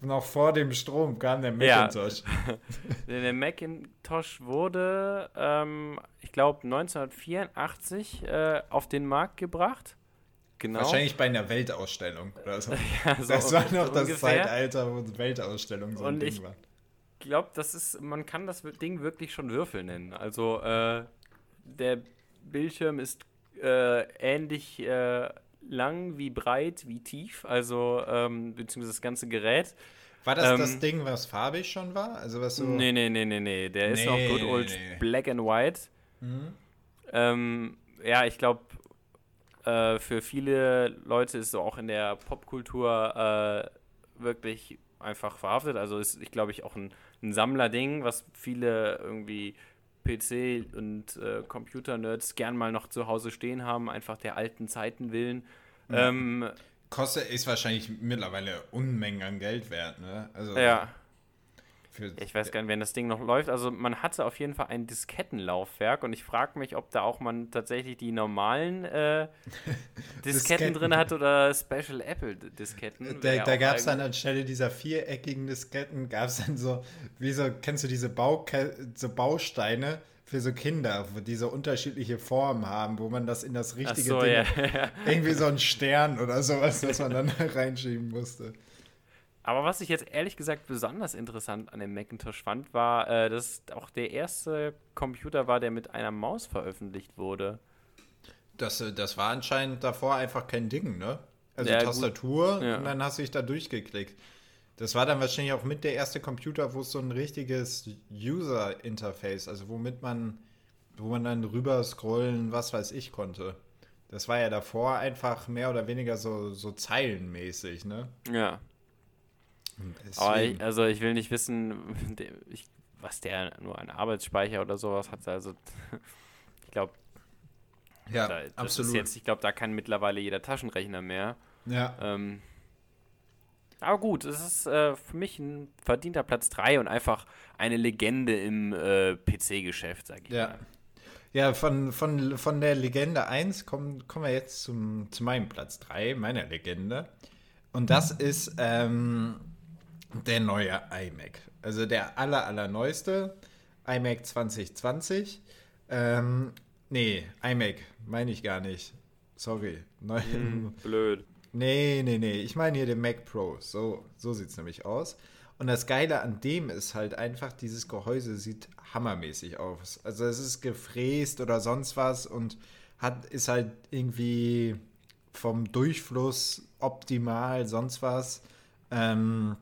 noch vor dem Strom kam der Macintosh. Ja. der Macintosh wurde, ähm, ich glaube, 1984 äh, auf den Markt gebracht. Genau. Wahrscheinlich bei einer Weltausstellung oder so. ja, so das war noch das ungefähr. Zeitalter, wo Weltausstellung so Und ein Ding ich war. Ich glaube, das ist, man kann das Ding wirklich schon Würfel nennen. Also äh, der Bildschirm ist äh, ähnlich äh, lang wie breit wie tief, also ähm, beziehungsweise das ganze Gerät. War das ähm, das Ding, was farbig schon war? Also was so. Nee, nee, nee, nee, nee. Der nee, ist noch good old nee. black and white. Mhm. Ähm, ja, ich glaube, äh, für viele Leute ist so auch in der Popkultur äh, wirklich einfach verhaftet. Also ist, ich glaube, ich auch ein, ein Sammlerding, was viele irgendwie PC- und äh, Computer-Nerds gern mal noch zu Hause stehen haben, einfach der alten Zeiten willen. Ja. Ähm, Kostet ist wahrscheinlich mittlerweile Unmengen an Geld wert, ne? Also, ja. Ich weiß gar nicht, wenn das Ding noch läuft. Also man hatte auf jeden Fall ein Diskettenlaufwerk und ich frage mich, ob da auch man tatsächlich die normalen äh, Disketten, Disketten, drin hat oder Special Apple Disketten. Da, da gab es dann anstelle dieser viereckigen Disketten, gab es dann so, wie so, kennst du diese Bauke so Bausteine, für so Kinder, die so unterschiedliche Formen haben, wo man das in das richtige so, Ding, ja. irgendwie so ein Stern oder sowas, das man dann reinschieben musste. Aber was ich jetzt ehrlich gesagt besonders interessant an dem Macintosh fand, war, äh, dass auch der erste Computer war, der mit einer Maus veröffentlicht wurde. Das, äh, das war anscheinend davor einfach kein Ding, ne? Also ja, Tastatur ja. und dann hast du dich da durchgeklickt. Das war dann wahrscheinlich auch mit der erste Computer, wo es so ein richtiges User-Interface, also womit man, wo man dann rüber scrollen, was weiß ich, konnte. Das war ja davor einfach mehr oder weniger so, so zeilenmäßig, ne? Ja. Aber ich, also ich will nicht wissen, ich, was der nur an Arbeitsspeicher oder sowas hat. Also ich glaube, ja, da, absolut. Jetzt, ich glaube, da kann mittlerweile jeder Taschenrechner mehr. Ja. Ähm, aber gut, es ist äh, für mich ein verdienter Platz 3 und einfach eine Legende im äh, PC-Geschäft, sag ich ja. mal. Ja, von, von, von der Legende 1 kommen, kommen wir jetzt zum, zu meinem Platz 3, meiner Legende. Und das ist ähm, der neue iMac. Also der aller, allerneueste iMac 2020. Ähm, nee, iMac meine ich gar nicht. Sorry. Mm, blöd. Nee, nee, nee. Ich meine hier den Mac Pro. So, so sieht es nämlich aus. Und das Geile an dem ist halt einfach, dieses Gehäuse sieht hammermäßig aus. Also es ist gefräst oder sonst was und hat, ist halt irgendwie vom Durchfluss optimal, sonst was. Ähm,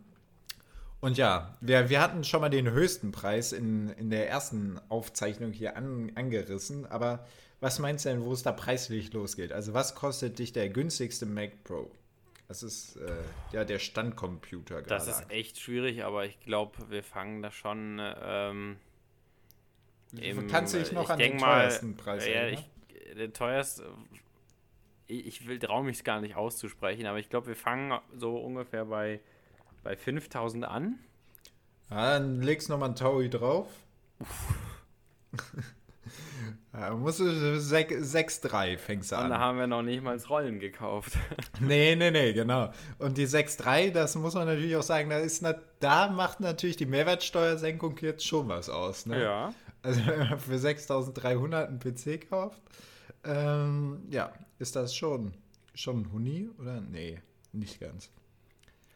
und ja, wir, wir hatten schon mal den höchsten Preis in, in der ersten Aufzeichnung hier an, angerissen, aber was meinst du denn, wo es da preislich losgeht? Also was kostet dich der günstigste Mac Pro? Das ist äh, ja der Standcomputer gerade. Das ist echt schwierig, aber ich glaube, wir fangen da schon. Ähm, im, Kannst du dich noch an den teuersten Preis ja, erinnern? Ich, der teuerste. Ich, ich will traue mich gar nicht auszusprechen, aber ich glaube, wir fangen so ungefähr bei, bei 5000 an. Ja, dann legst du nochmal ein Taui drauf. Ja, musst du 6-3 fängst du an. Und da haben wir noch nicht mal Rollen gekauft. nee, nee, nee, genau. Und die 6-3, das muss man natürlich auch sagen, da, ist da macht natürlich die Mehrwertsteuersenkung jetzt schon was aus. Ne? Ja. Also wenn man für 6.300 einen PC kauft, ähm, ja, ist das schon, schon ein Huni oder? Nee, nicht ganz.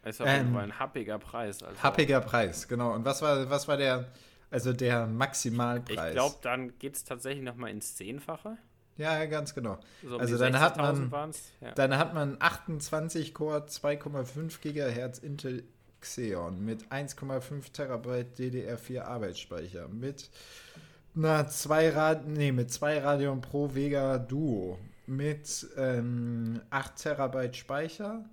Ist auf jeden ähm, Fall ein happiger Preis. Also. Happiger Preis, genau. Und was war, was war der also der Maximalpreis. Ich glaube, dann geht es tatsächlich nochmal ins Zehnfache. Ja, ganz genau. So um also dann hat, man, ja. dann hat man 28 Core, 2,5 Gigahertz Intel Xeon mit 1,5 Terabyte DDR4 Arbeitsspeicher mit na, zwei Rad nee, mit zwei Radeon Pro Vega Duo mit ähm, 8 Terabyte Speicher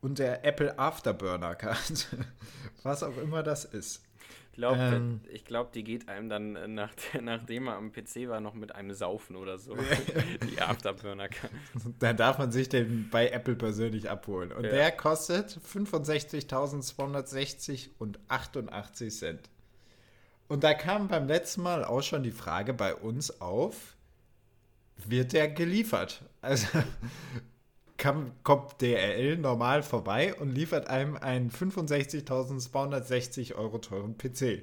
und der Apple Afterburner Card. Was auch immer das ist. Ich glaube, Ähm. glaub, die geht einem dann, äh, nach, nachdem er am PC war, noch mit einem Saufen oder so. die Afterburner kann. Dann darf man sich den bei Apple persönlich abholen. Und Ja. der kostet 65.260 und 88 Cent. Und da kam beim letzten Mal auch schon die Frage bei uns auf, wird der geliefert? Also kann, kommt DRL normal vorbei und liefert einem einen 65.260 Euro teuren PC.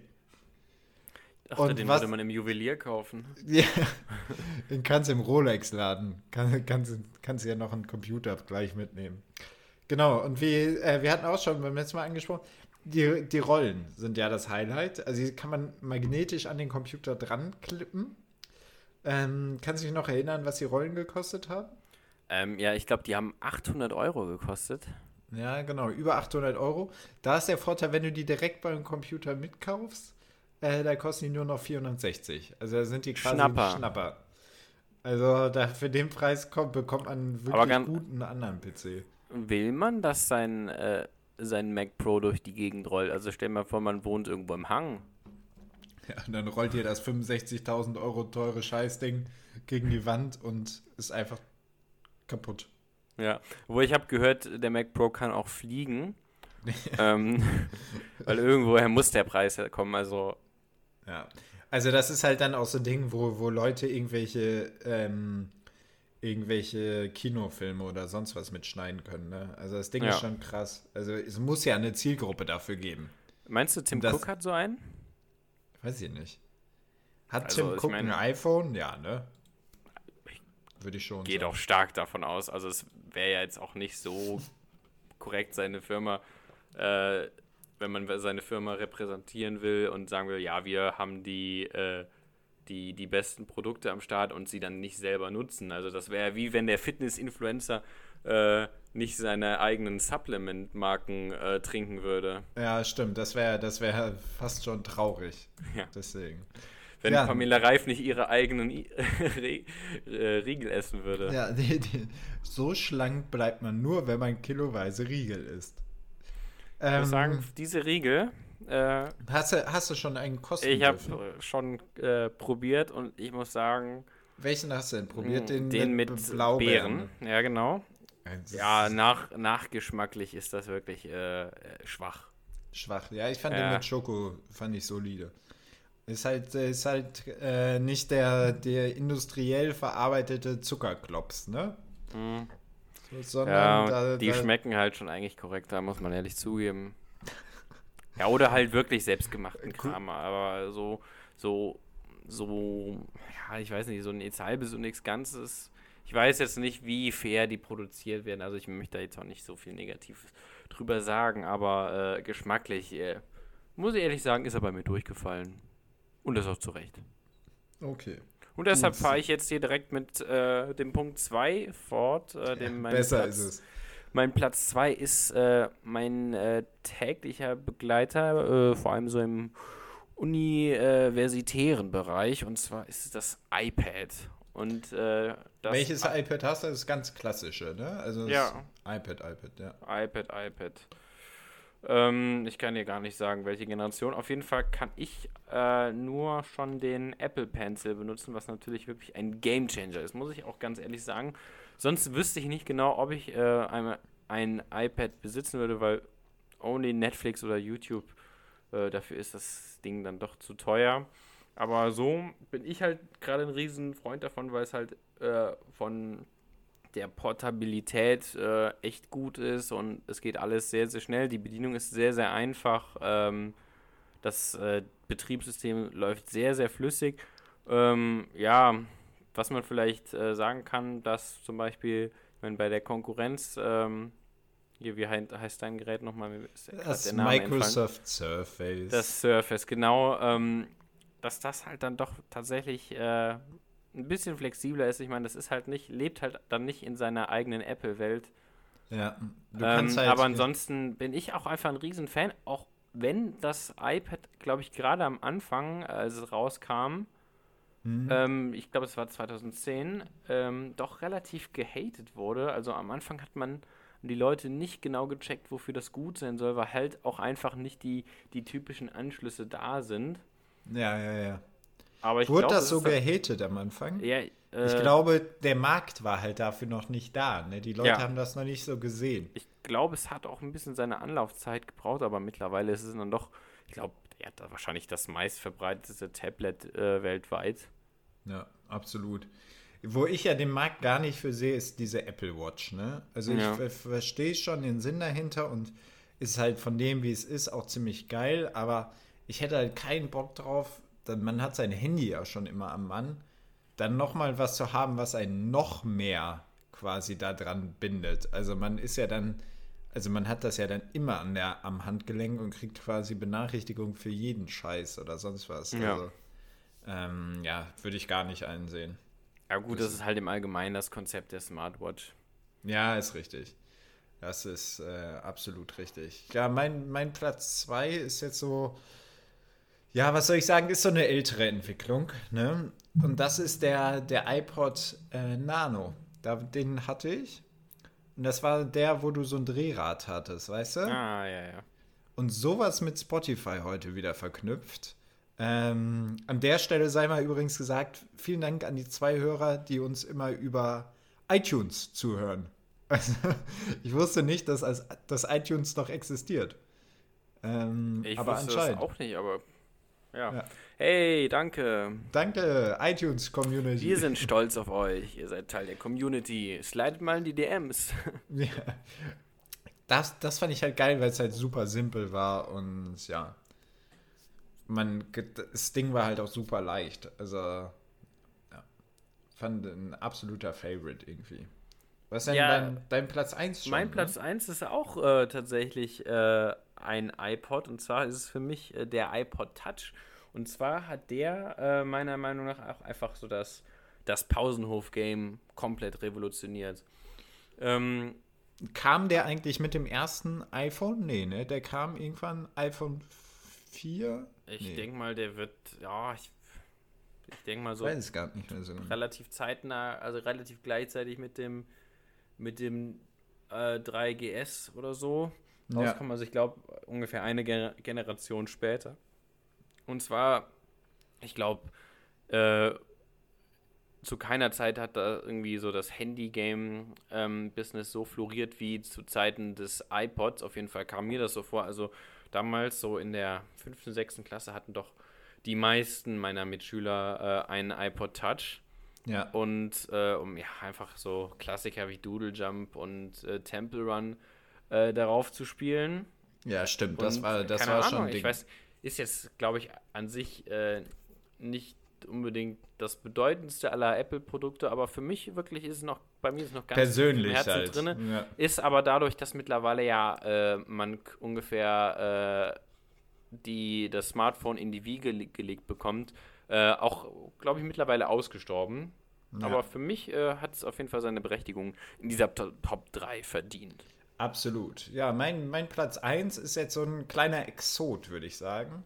Dachte, Und den was- würde man im Juwelier kaufen. Ja, den kannst du im Rolex-Laden. Kann, kannst, kannst du ja noch einen Computer gleich mitnehmen. Genau, und wie, äh, wir hatten auch schon beim letzten Mal angesprochen, die, die Rollen sind ja das Highlight. Also die kann man magnetisch an den Computer dran klippen. Ähm, kannst du dich noch erinnern, was die Rollen gekostet haben? Ähm, ja, ich glaube, die haben 800 Euro gekostet. Ja, genau, über 800 Euro. Da ist der Vorteil, wenn du die direkt beim Computer mitkaufst, äh, da kosten die nur noch 460. Also da sind die quasi Schnapper. Schnapper. Also da für den Preis kommt, bekommt man wirklich ganz- guten anderen PC. Will man, dass sein, äh, sein Mac Pro durch die Gegend rollt? Also stell dir mal vor, man wohnt irgendwo im Hang. Ja, und dann rollt ihr das 65.000 Euro teure Scheißding gegen die Wand und ist einfach kaputt. Ja, wo ich habe gehört, der Mac Pro kann auch fliegen. ähm, weil irgendwoher muss der Preis kommen. Also, Ja. Also das ist halt dann auch so ein Ding, wo, wo Leute irgendwelche, ähm, irgendwelche Kinofilme oder sonst was mitschneiden können. Ne? Also das Ding Ja. ist schon krass. Also es muss ja eine Zielgruppe dafür geben. meinst du, Tim Das- Cook hat so einen? Weiß ich nicht. Hat Also, Tim Cook meine- ein iPhone? Ja, ne? Würde ich schon Geht sagen. auch stark davon aus. Also es wäre ja jetzt auch nicht so korrekt, seine Firma, äh, wenn man seine Firma repräsentieren will und sagen will, ja, wir haben die, äh, die, die besten Produkte am Start und sie dann nicht selber nutzen. Also das wäre wie wenn der Fitness-Influencer äh, nicht seine eigenen Supplement-Marken äh, trinken würde. Ja, stimmt. Das wäre das wär fast schon traurig. Ja. Deswegen. Wenn Ja. Pamela Reif nicht ihre eigenen I äh, Riegel essen würde. Ja, die, die, so schlank bleibt man nur, wenn man kiloweise Riegel isst. Ich Ähm, muss sagen, diese Riegel äh, hast, du, hast du schon einen kosten Ich habe schon äh, probiert und ich muss sagen, Welchen hast du denn probiert? mh, den, mit, Beeren. Ja, genau. Ja, nach, nachgeschmacklich ist das wirklich äh, äh, schwach. Schwach. Ja, ich fand den mit Schoko fand ich solide. Ist halt, äh, ist halt äh, nicht der, der industriell verarbeitete Zuckerklops, ne? Mhm. So, sondern Ja, da, die da, schmecken halt schon eigentlich korrekter, muss man ehrlich zugeben. Ja, oder halt wirklich selbstgemachten Kram, aber so, so, so, ja, ich weiß nicht, so nichts halbes und nichts Ganzes. Ich weiß jetzt nicht, wie fair die produziert werden, also ich möchte da jetzt auch nicht so viel Negatives drüber sagen, aber äh, geschmacklich, äh, muss ich ehrlich sagen, ist er bei mir durchgefallen. Und das auch zu Recht. Okay. Und deshalb fahre ich jetzt hier direkt mit äh, dem Punkt 2 fort. Äh, dem mein Besser Platz, ist es. Mein Platz 2 ist äh, mein äh, täglicher Begleiter, äh, vor allem so im universitären Bereich. Und zwar ist es das iPad. Und äh, das Welches iPad hast du? Das ist ganz klassische, ne? Also das Ja. iPad, iPad, ja. iPad, iPad. Ähm, ich kann dir gar nicht sagen, welche Generation. Auf jeden Fall kann ich äh, nur schon den Apple Pencil benutzen, was natürlich wirklich ein Game Changer ist, muss ich auch ganz ehrlich sagen. Sonst wüsste ich nicht genau, ob ich äh, ein, ein iPad besitzen würde, weil only Netflix oder YouTube, äh, dafür ist das Ding dann doch zu teuer. Aber so bin ich halt gerade ein riesen Freund davon, weil es halt äh, von der Portabilität äh, echt gut ist und es geht alles sehr, sehr schnell. Die Bedienung ist sehr, sehr einfach. Ähm, das äh, Betriebssystem läuft sehr, sehr flüssig. Ähm, ja, was man vielleicht äh, sagen kann, dass zum Beispiel, wenn bei der Konkurrenz, ähm, hier, wie heißt, dein Gerät nochmal? Das. Microsoft Surface. Das Surface, genau. Ähm, dass das halt dann doch tatsächlich äh, ein bisschen flexibler ist. Ich meine, das ist halt nicht, lebt halt dann nicht in seiner eigenen Apple-Welt. ja. Du Ähm, kannst halt, aber ansonsten bin ich auch einfach ein Riesenfan, auch wenn das iPad, glaube ich, gerade am Anfang, als es rauskam, mhm. ähm, ich glaube, es war 2010, ähm, doch relativ gehatet wurde. Also am Anfang hat man die Leute nicht genau gecheckt, wofür das gut sein soll, weil halt auch einfach nicht die, die typischen Anschlüsse da sind. Ja, ja, ja. Aber ich Wurde glaub, das so ist gehatet am Anfang? Ja, ich äh, glaube, der Markt war halt dafür noch nicht da. Ne? Die Leute Ja. haben das noch nicht so gesehen. ich glaube, es hat auch ein bisschen seine Anlaufzeit gebraucht, aber mittlerweile ist es dann doch, ich glaube, er hat da wahrscheinlich das meistverbreitete Tablet äh, weltweit. Ja, absolut. Wo ich ja den Markt gar nicht für sehe, ist diese Apple Watch. Ne? Also ich Ja. ver verstehe schon den Sinn dahinter und ist halt von dem, wie es ist, auch ziemlich geil. Aber ich hätte halt keinen Bock drauf. Man hat sein Handy ja schon immer am Mann. Dann nochmal was zu haben, was einen noch mehr quasi da dran bindet. Also man ist ja dann, also man hat das ja dann immer an der, am Handgelenk und kriegt quasi Benachrichtigung für jeden Scheiß oder sonst was. Ja. Also, ähm, ja, würde ich gar nicht einsehen. Ja gut, Das- das ist halt im Allgemeinen das Konzept der Smartwatch. Ja, ist richtig. Das ist äh, absolut richtig. Ja, mein, mein Platz 2 ist jetzt so, ja, was soll ich sagen, ist so eine ältere Entwicklung. Ne? Und das ist der, der iPod äh, Nano. Da, den hatte ich. Und das war der, wo du so ein Drehrad hattest, weißt du? Ah, ja, ja. Und sowas mit Spotify heute wieder verknüpft. Ähm, an der Stelle sei mal übrigens gesagt, vielen Dank an die zwei Hörer, die uns immer über iTunes zuhören. Also, ich wusste nicht, dass, dass iTunes noch existiert. Ähm, Ich aber wusste anscheinend. das auch nicht, aber ja. Ja. Hey, danke. Danke, iTunes Community. Wir sind stolz auf euch. Ihr seid Teil der Community. Slidet mal in die DMs. Ja. Das, das fand ich halt geil, weil es halt super simpel war und ja. Man, das Ding war halt auch super leicht. Also, ja. Fand ein absoluter Favorite irgendwie. Was ist denn Ja, dein, dein Platz 1 schon? mein ne? Platz 1 ist auch äh, tatsächlich äh, ein iPod. Und zwar ist es für mich äh, der iPod Touch. Und zwar hat der äh, meiner Meinung nach auch einfach so das, das Pausenhof-Game komplett revolutioniert. Ähm, Kam der eigentlich mit dem ersten iPhone? Nee, ne? Der kam irgendwann iPhone 4? ich Nee. denke mal, der wird, ja, ich, ich denke mal so weiß es gar nicht mehr so genau. relativ zeitnah, also relativ gleichzeitig mit dem mit dem äh, 3GS oder so Ja. rauskommen. Also ich glaube ungefähr eine Gener Generation später. Und zwar, ich glaube, äh, zu keiner Zeit hat da irgendwie so das Handy-Game-Business so floriert wie zu Zeiten des iPods. Auf jeden Fall kam mir das so vor. Also damals so in der fünften, sechsten Klasse hatten doch die meisten meiner Mitschüler äh, einen iPod Touch. Ja. Und äh, um ja einfach so Klassiker wie Doodle Jump und äh, Temple Run äh, darauf zu spielen. ja, stimmt. Das Und war, das war Ahnung, schon ein Ich Ding. weiß, ist jetzt, glaube ich, an sich äh, nicht unbedingt das bedeutendste aller Apple-Produkte, aber für mich wirklich ist es noch, bei mir ist es noch ganz Persönlich im Herzen halt. drinne. Ja. Ist aber dadurch, dass mittlerweile ja äh, man ungefähr äh, die, das Smartphone in die Wiege le- gelegt bekommt, äh, auch, glaube ich, mittlerweile ausgestorben. Ja. Aber für mich äh, hat es auf jeden Fall seine Berechtigung in dieser To- Top 3 verdient. Absolut. Ja, mein, mein Platz 1 ist jetzt so ein kleiner Exot, würde ich sagen.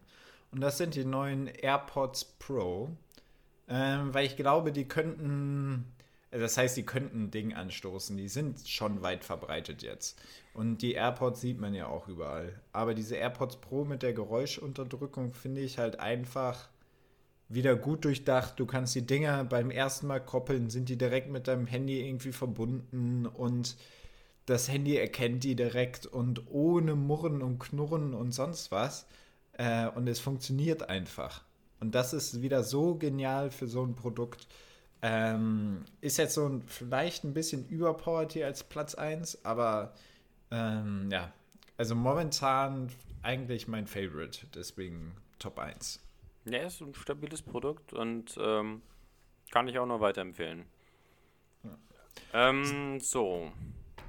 Und das sind die neuen AirPods Pro. Ähm, weil ich glaube, die könnten, äh, das heißt, die könnten ein Ding anstoßen. Die sind schon weit verbreitet jetzt. Und die AirPods sieht man ja auch überall. Aber diese AirPods Pro mit der Geräuschunterdrückung finde ich halt einfach wieder gut durchdacht. Du kannst die Dinger beim ersten Mal koppeln, sind die direkt mit deinem Handy irgendwie verbunden und das Handy erkennt die direkt und ohne Murren und Knurren und sonst was. Äh, und es funktioniert einfach. Und das ist wieder so genial für so ein Produkt. Ähm, ist jetzt so ein, vielleicht ein bisschen überpowered hier als Platz 1, aber ähm, ja, also momentan eigentlich mein Favorite, deswegen Top 1. Ja, ist ein stabiles Produkt und ähm, kann ich auch nur weiterempfehlen. Ähm, so.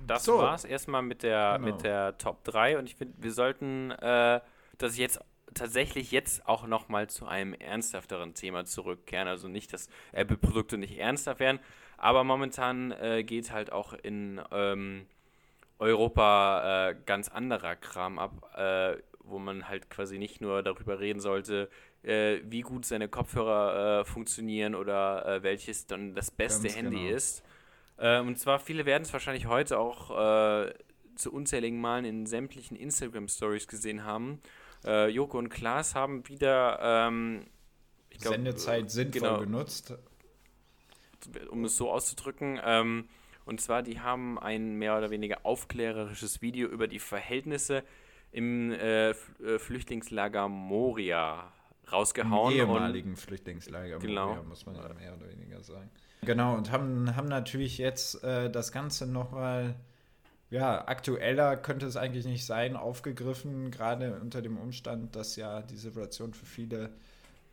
Das So. war's erstmal mit der, Genau. mit der Top 3 und ich finde, wir sollten äh, das jetzt tatsächlich jetzt auch nochmal zu einem ernsthafteren Thema zurückkehren. Also nicht, dass Apple-Produkte nicht ernsthaft werden, aber momentan äh, geht halt auch in ähm, Europa äh, ganz anderer Kram ab, äh, wo man halt quasi nicht nur darüber reden sollte, äh, wie gut seine Kopfhörer äh, funktionieren oder äh, welches dann das beste Ganz Handy genau. ist. Äh, und zwar, viele werden es wahrscheinlich heute auch äh, zu unzähligen Malen in sämtlichen Instagram-Stories gesehen haben. Joko und Klaas haben wieder ähm, glaub, Sendezeit sinnvoll genau, genutzt. Um es so auszudrücken. Ähm, und zwar, die haben ein mehr oder weniger aufklärerisches Video über die Verhältnisse im äh, Flüchtlingslager Moria rausgehauen. Im ehemaligen und, Flüchtlingslager genau. Moria, muss man ja mehr oder weniger sagen. Genau, und haben, haben natürlich jetzt äh, das Ganze nochmal, ja, aktueller könnte es eigentlich nicht sein, aufgegriffen, gerade unter dem Umstand, dass ja die Situation für viele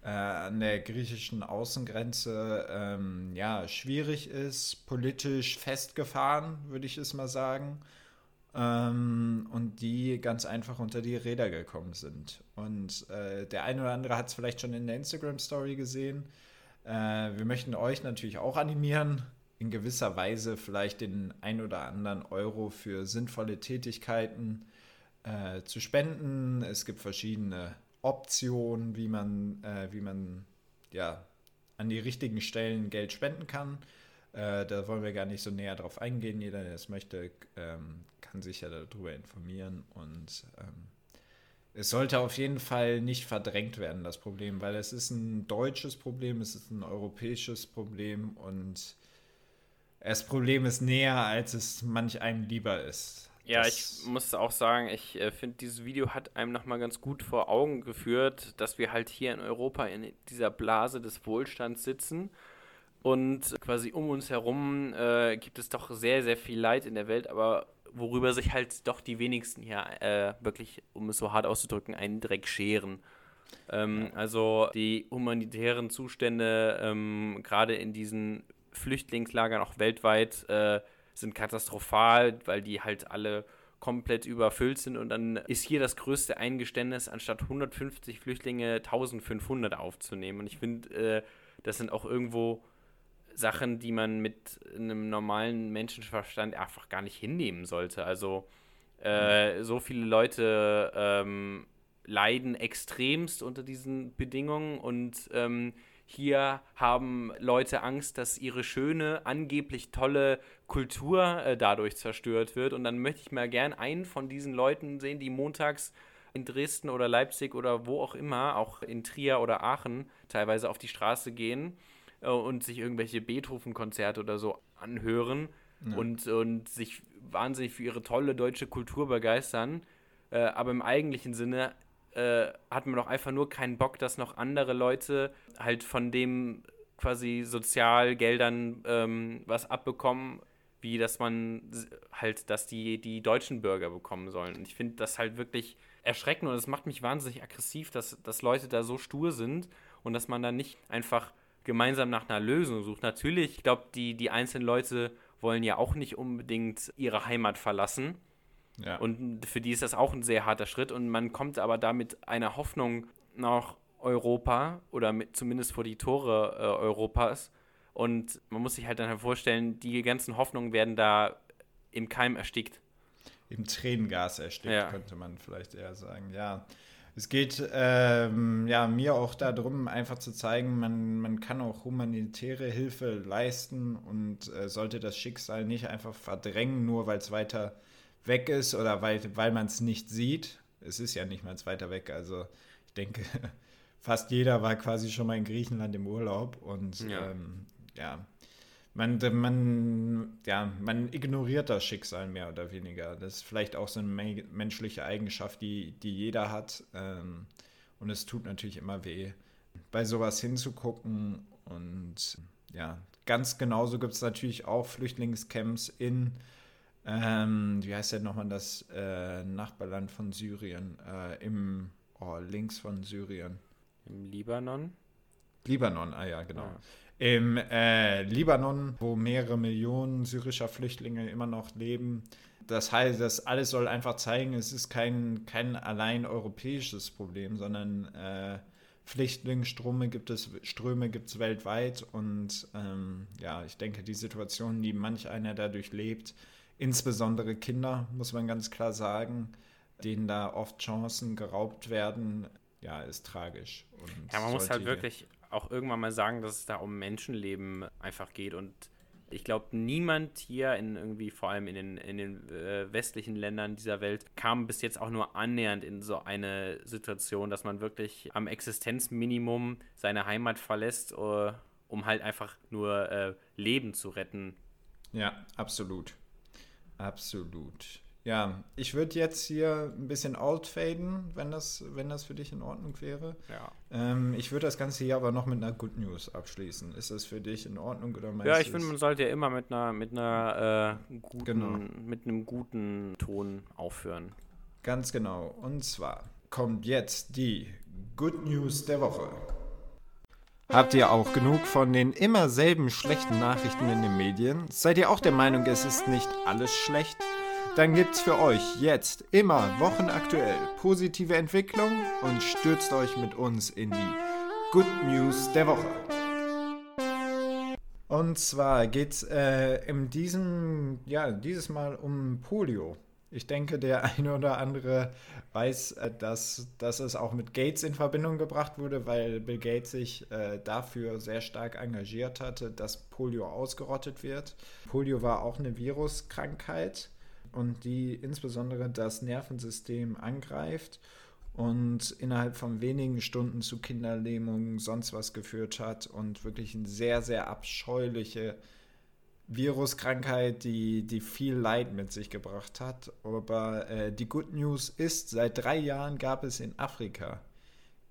äh, an der griechischen Außengrenze ähm, ja, schwierig ist, politisch festgefahren, würde ich es mal sagen. Ähm, und die ganz einfach unter die Räder gekommen sind. Und äh, der eine oder andere hat es vielleicht schon in der Instagram-Story gesehen äh, wir möchten euch natürlich auch animieren, in gewisser Weise vielleicht den ein oder anderen Euro für sinnvolle Tätigkeiten äh, zu spenden. Es gibt verschiedene Optionen, wie man, äh, wie man ja, an die richtigen Stellen Geld spenden kann. Äh, da wollen wir gar nicht so näher drauf eingehen. Jeder, der es möchte, ähm, kann sich ja darüber informieren und ähm, es sollte auf jeden Fall nicht verdrängt werden, das Problem, weil es ist ein deutsches Problem, es ist ein europäisches Problem und das Problem ist näher, als es manch einem lieber ist. Ja, das ich muss auch sagen, ich äh, finde, dieses Video hat einem nochmal ganz gut vor Augen geführt, dass wir halt hier in Europa in dieser Blase des Wohlstands sitzen und quasi um uns herum äh, gibt es doch sehr, sehr viel Leid in der Welt, aber worüber sich halt doch die wenigsten hier äh, wirklich, um es so hart auszudrücken, einen Dreck scheren. Ähm, also die humanitären Zustände, ähm, gerade in diesen Flüchtlingslagern auch weltweit, äh, sind katastrophal, weil die halt alle komplett überfüllt sind und dann ist hier das größte Eingeständnis, anstatt 150 Flüchtlinge 1500 aufzunehmen. Und ich finde, äh, das sind auch irgendwo Sachen, die man mit einem normalen Menschenverstand einfach gar nicht hinnehmen sollte. Also äh, so viele Leute ähm, leiden extremst unter diesen Bedingungen und ähm, hier haben Leute Angst, dass ihre schöne, angeblich tolle Kultur äh, dadurch zerstört wird. Und dann möchte ich mal gern einen von diesen Leuten sehen, die montags in Dresden oder Leipzig oder wo auch immer, auch in Trier oder Aachen teilweise auf die Straße gehen äh, und sich irgendwelche Beethoven-Konzerte oder so anhören ja. und, und sich wahnsinnig für ihre tolle deutsche Kultur begeistern. Äh, aber im eigentlichen Sinne äh, hat man doch einfach nur keinen Bock, dass noch andere Leute halt von dem quasi Sozialgeldern ähm, was abbekommen, wie dass man halt, dass die, die deutschen Bürger bekommen sollen. Und ich finde das halt wirklich erschreckend und es macht mich wahnsinnig aggressiv, dass, dass Leute da so stur sind und dass man da nicht einfach gemeinsam nach einer Lösung sucht. Natürlich, ich glaube, die, die einzelnen Leute wollen ja auch nicht unbedingt ihre Heimat verlassen. Ja. Und für die ist das auch ein sehr harter Schritt. Und man kommt aber da mit einer Hoffnung nach Europa oder mit, zumindest vor die Tore äh, Europas. Und man muss sich halt dann vorstellen, die ganzen Hoffnungen werden da im Keim erstickt. Im Tränengas erstickt, ja. könnte man vielleicht eher sagen. Ja, es geht ähm, ja, mir auch darum, einfach zu zeigen, man, man kann auch humanitäre Hilfe leisten und äh, sollte das Schicksal nicht einfach verdrängen, nur weil es weiter weg ist oder weil, weil man es nicht sieht. Es ist ja nicht mal weiter weg. Also ich denke, fast jeder war quasi schon mal in Griechenland im Urlaub und ja, ähm, ja man, man, ja, man ignoriert das Schicksal mehr oder weniger. Das ist vielleicht auch so eine menschliche Eigenschaft, die, die jeder hat. Ähm, und es tut natürlich immer weh, bei sowas hinzugucken. Und ja, ganz genauso gibt es natürlich auch Flüchtlingscamps in, ähm, wie heißt denn nochmal das äh, Nachbarland von Syrien, äh, im, oh, links von Syrien. Im Libanon? Libanon, ah ja, genau. Ja im äh, Libanon, wo mehrere Millionen syrischer Flüchtlinge immer noch leben. Das heißt, das alles soll einfach zeigen, es ist kein, kein allein europäisches Problem, sondern äh, Flüchtlingsströme gibt es, Ströme gibt es weltweit und ähm, ja, ich denke, die Situation, die manch einer dadurch lebt, insbesondere Kinder, muss man ganz klar sagen, denen da oft Chancen geraubt werden, ja, ist tragisch. Ja, man muss halt wirklich auch irgendwann mal sagen, dass es da um Menschenleben einfach geht. Und ich glaube, niemand hier in irgendwie, vor allem in den, in den äh, westlichen Ländern dieser Welt, kam bis jetzt auch nur annähernd in so eine Situation, dass man wirklich am Existenzminimum seine Heimat verlässt, äh, um halt einfach nur äh, Leben zu retten. Ja, absolut. Absolut. Ja, ich würde jetzt hier ein bisschen outfaden, wenn das, wenn das für dich in Ordnung wäre. Ja. Ähm, ich würde das Ganze hier aber noch mit einer Good News abschließen. Ist das für dich in Ordnung oder meinst Ja, ich finde, man sollte ja immer mit einer, mit einer äh, guten, Genau. mit einem guten Ton aufhören. Ganz genau. Und zwar kommt jetzt die Good News der Woche. Habt ihr auch genug von den immer selben schlechten Nachrichten in den Medien? Seid ihr auch der Meinung, es ist nicht alles schlecht? Dann gibt's für euch jetzt immer wochenaktuell positive Entwicklung und stürzt euch mit uns in die Good News der Woche. Und zwar geht's äh, in diesem, ja, dieses Mal um Polio. Ich denke, der eine oder andere weiß, äh, dass, dass es auch mit Gates in Verbindung gebracht wurde, weil Bill Gates sich äh, dafür sehr stark engagiert hatte, dass Polio ausgerottet wird. Polio war auch eine Viruskrankheit und die insbesondere das Nervensystem angreift und innerhalb von wenigen Stunden zu Kinderlähmungen sonst was geführt hat und wirklich eine sehr, sehr abscheuliche Viruskrankheit, die, die viel Leid mit sich gebracht hat. Aber äh, die Good News ist, seit drei Jahren gab es in Afrika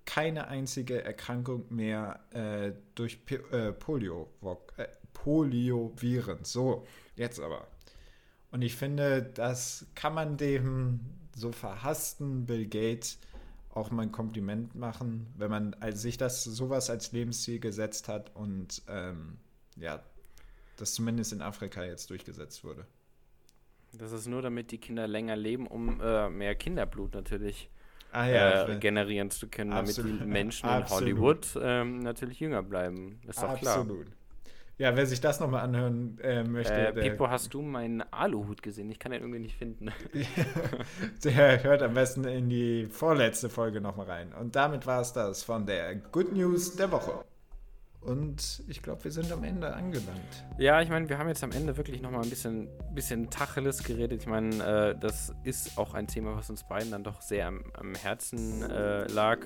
keine einzige Erkrankung mehr äh, durch P äh, Polio, äh, Polioviren. So, jetzt aber. Und ich finde, das kann man dem so verhassten Bill Gates auch mal ein Kompliment machen, wenn man sich das sowas als Lebensziel gesetzt hat und ähm, ja, das zumindest in Afrika jetzt durchgesetzt wurde. Das ist nur, damit die Kinder länger leben, um äh, mehr Kinderblut natürlich Ah äh, generieren zu können, Absolut. damit die Menschen in Absolut. Hollywood ähm, natürlich jünger bleiben. Ist doch klar. Absolut. Ja, wer sich das nochmal anhören äh, möchte, Äh, der, Pippo, hast du meinen Aluhut gesehen? Ich kann den irgendwie nicht finden. der hört am besten in die vorletzte Folge nochmal rein. Und damit war es das von der Good News der Woche. Und ich glaube, wir sind am Ende angelangt. Ja, ich meine, wir haben jetzt am Ende wirklich nochmal ein bisschen, bisschen Tacheles geredet. Ich meine, äh, das ist auch ein Thema, was uns beiden dann doch sehr am, am Herzen äh, lag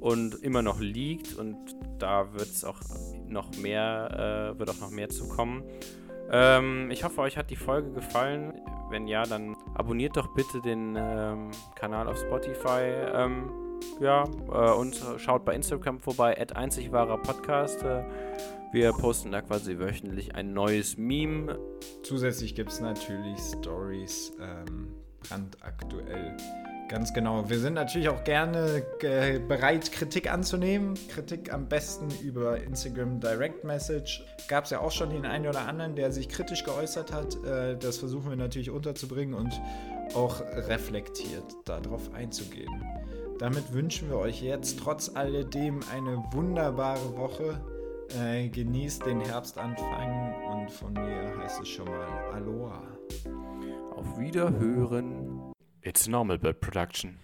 und immer noch liegt. Und da wird es auch noch mehr, äh, wird auch noch mehr zu kommen. Ähm, ich hoffe, euch hat die Folge gefallen. Wenn ja, dann abonniert doch bitte den ähm, Kanal auf Spotify. Ähm, ja, äh, und schaut bei Instagram vorbei, at einzigwahrer Podcast. Äh, wir posten da quasi wöchentlich ein neues Meme. Zusätzlich gibt es natürlich Stories ähm, brandaktuell. Ganz genau. Wir sind natürlich auch gerne äh, bereit, Kritik anzunehmen. Kritik am besten über Instagram Direct Message. Gab es ja auch schon den einen oder anderen, der sich kritisch geäußert hat. Äh, das versuchen wir natürlich unterzubringen und auch reflektiert darauf einzugehen. Damit wünschen wir euch jetzt trotz alledem eine wunderbare Woche. Äh, genießt den Herbstanfang und von mir heißt es schon mal Aloha. Auf Wiederhören. It's Normal Bird Production.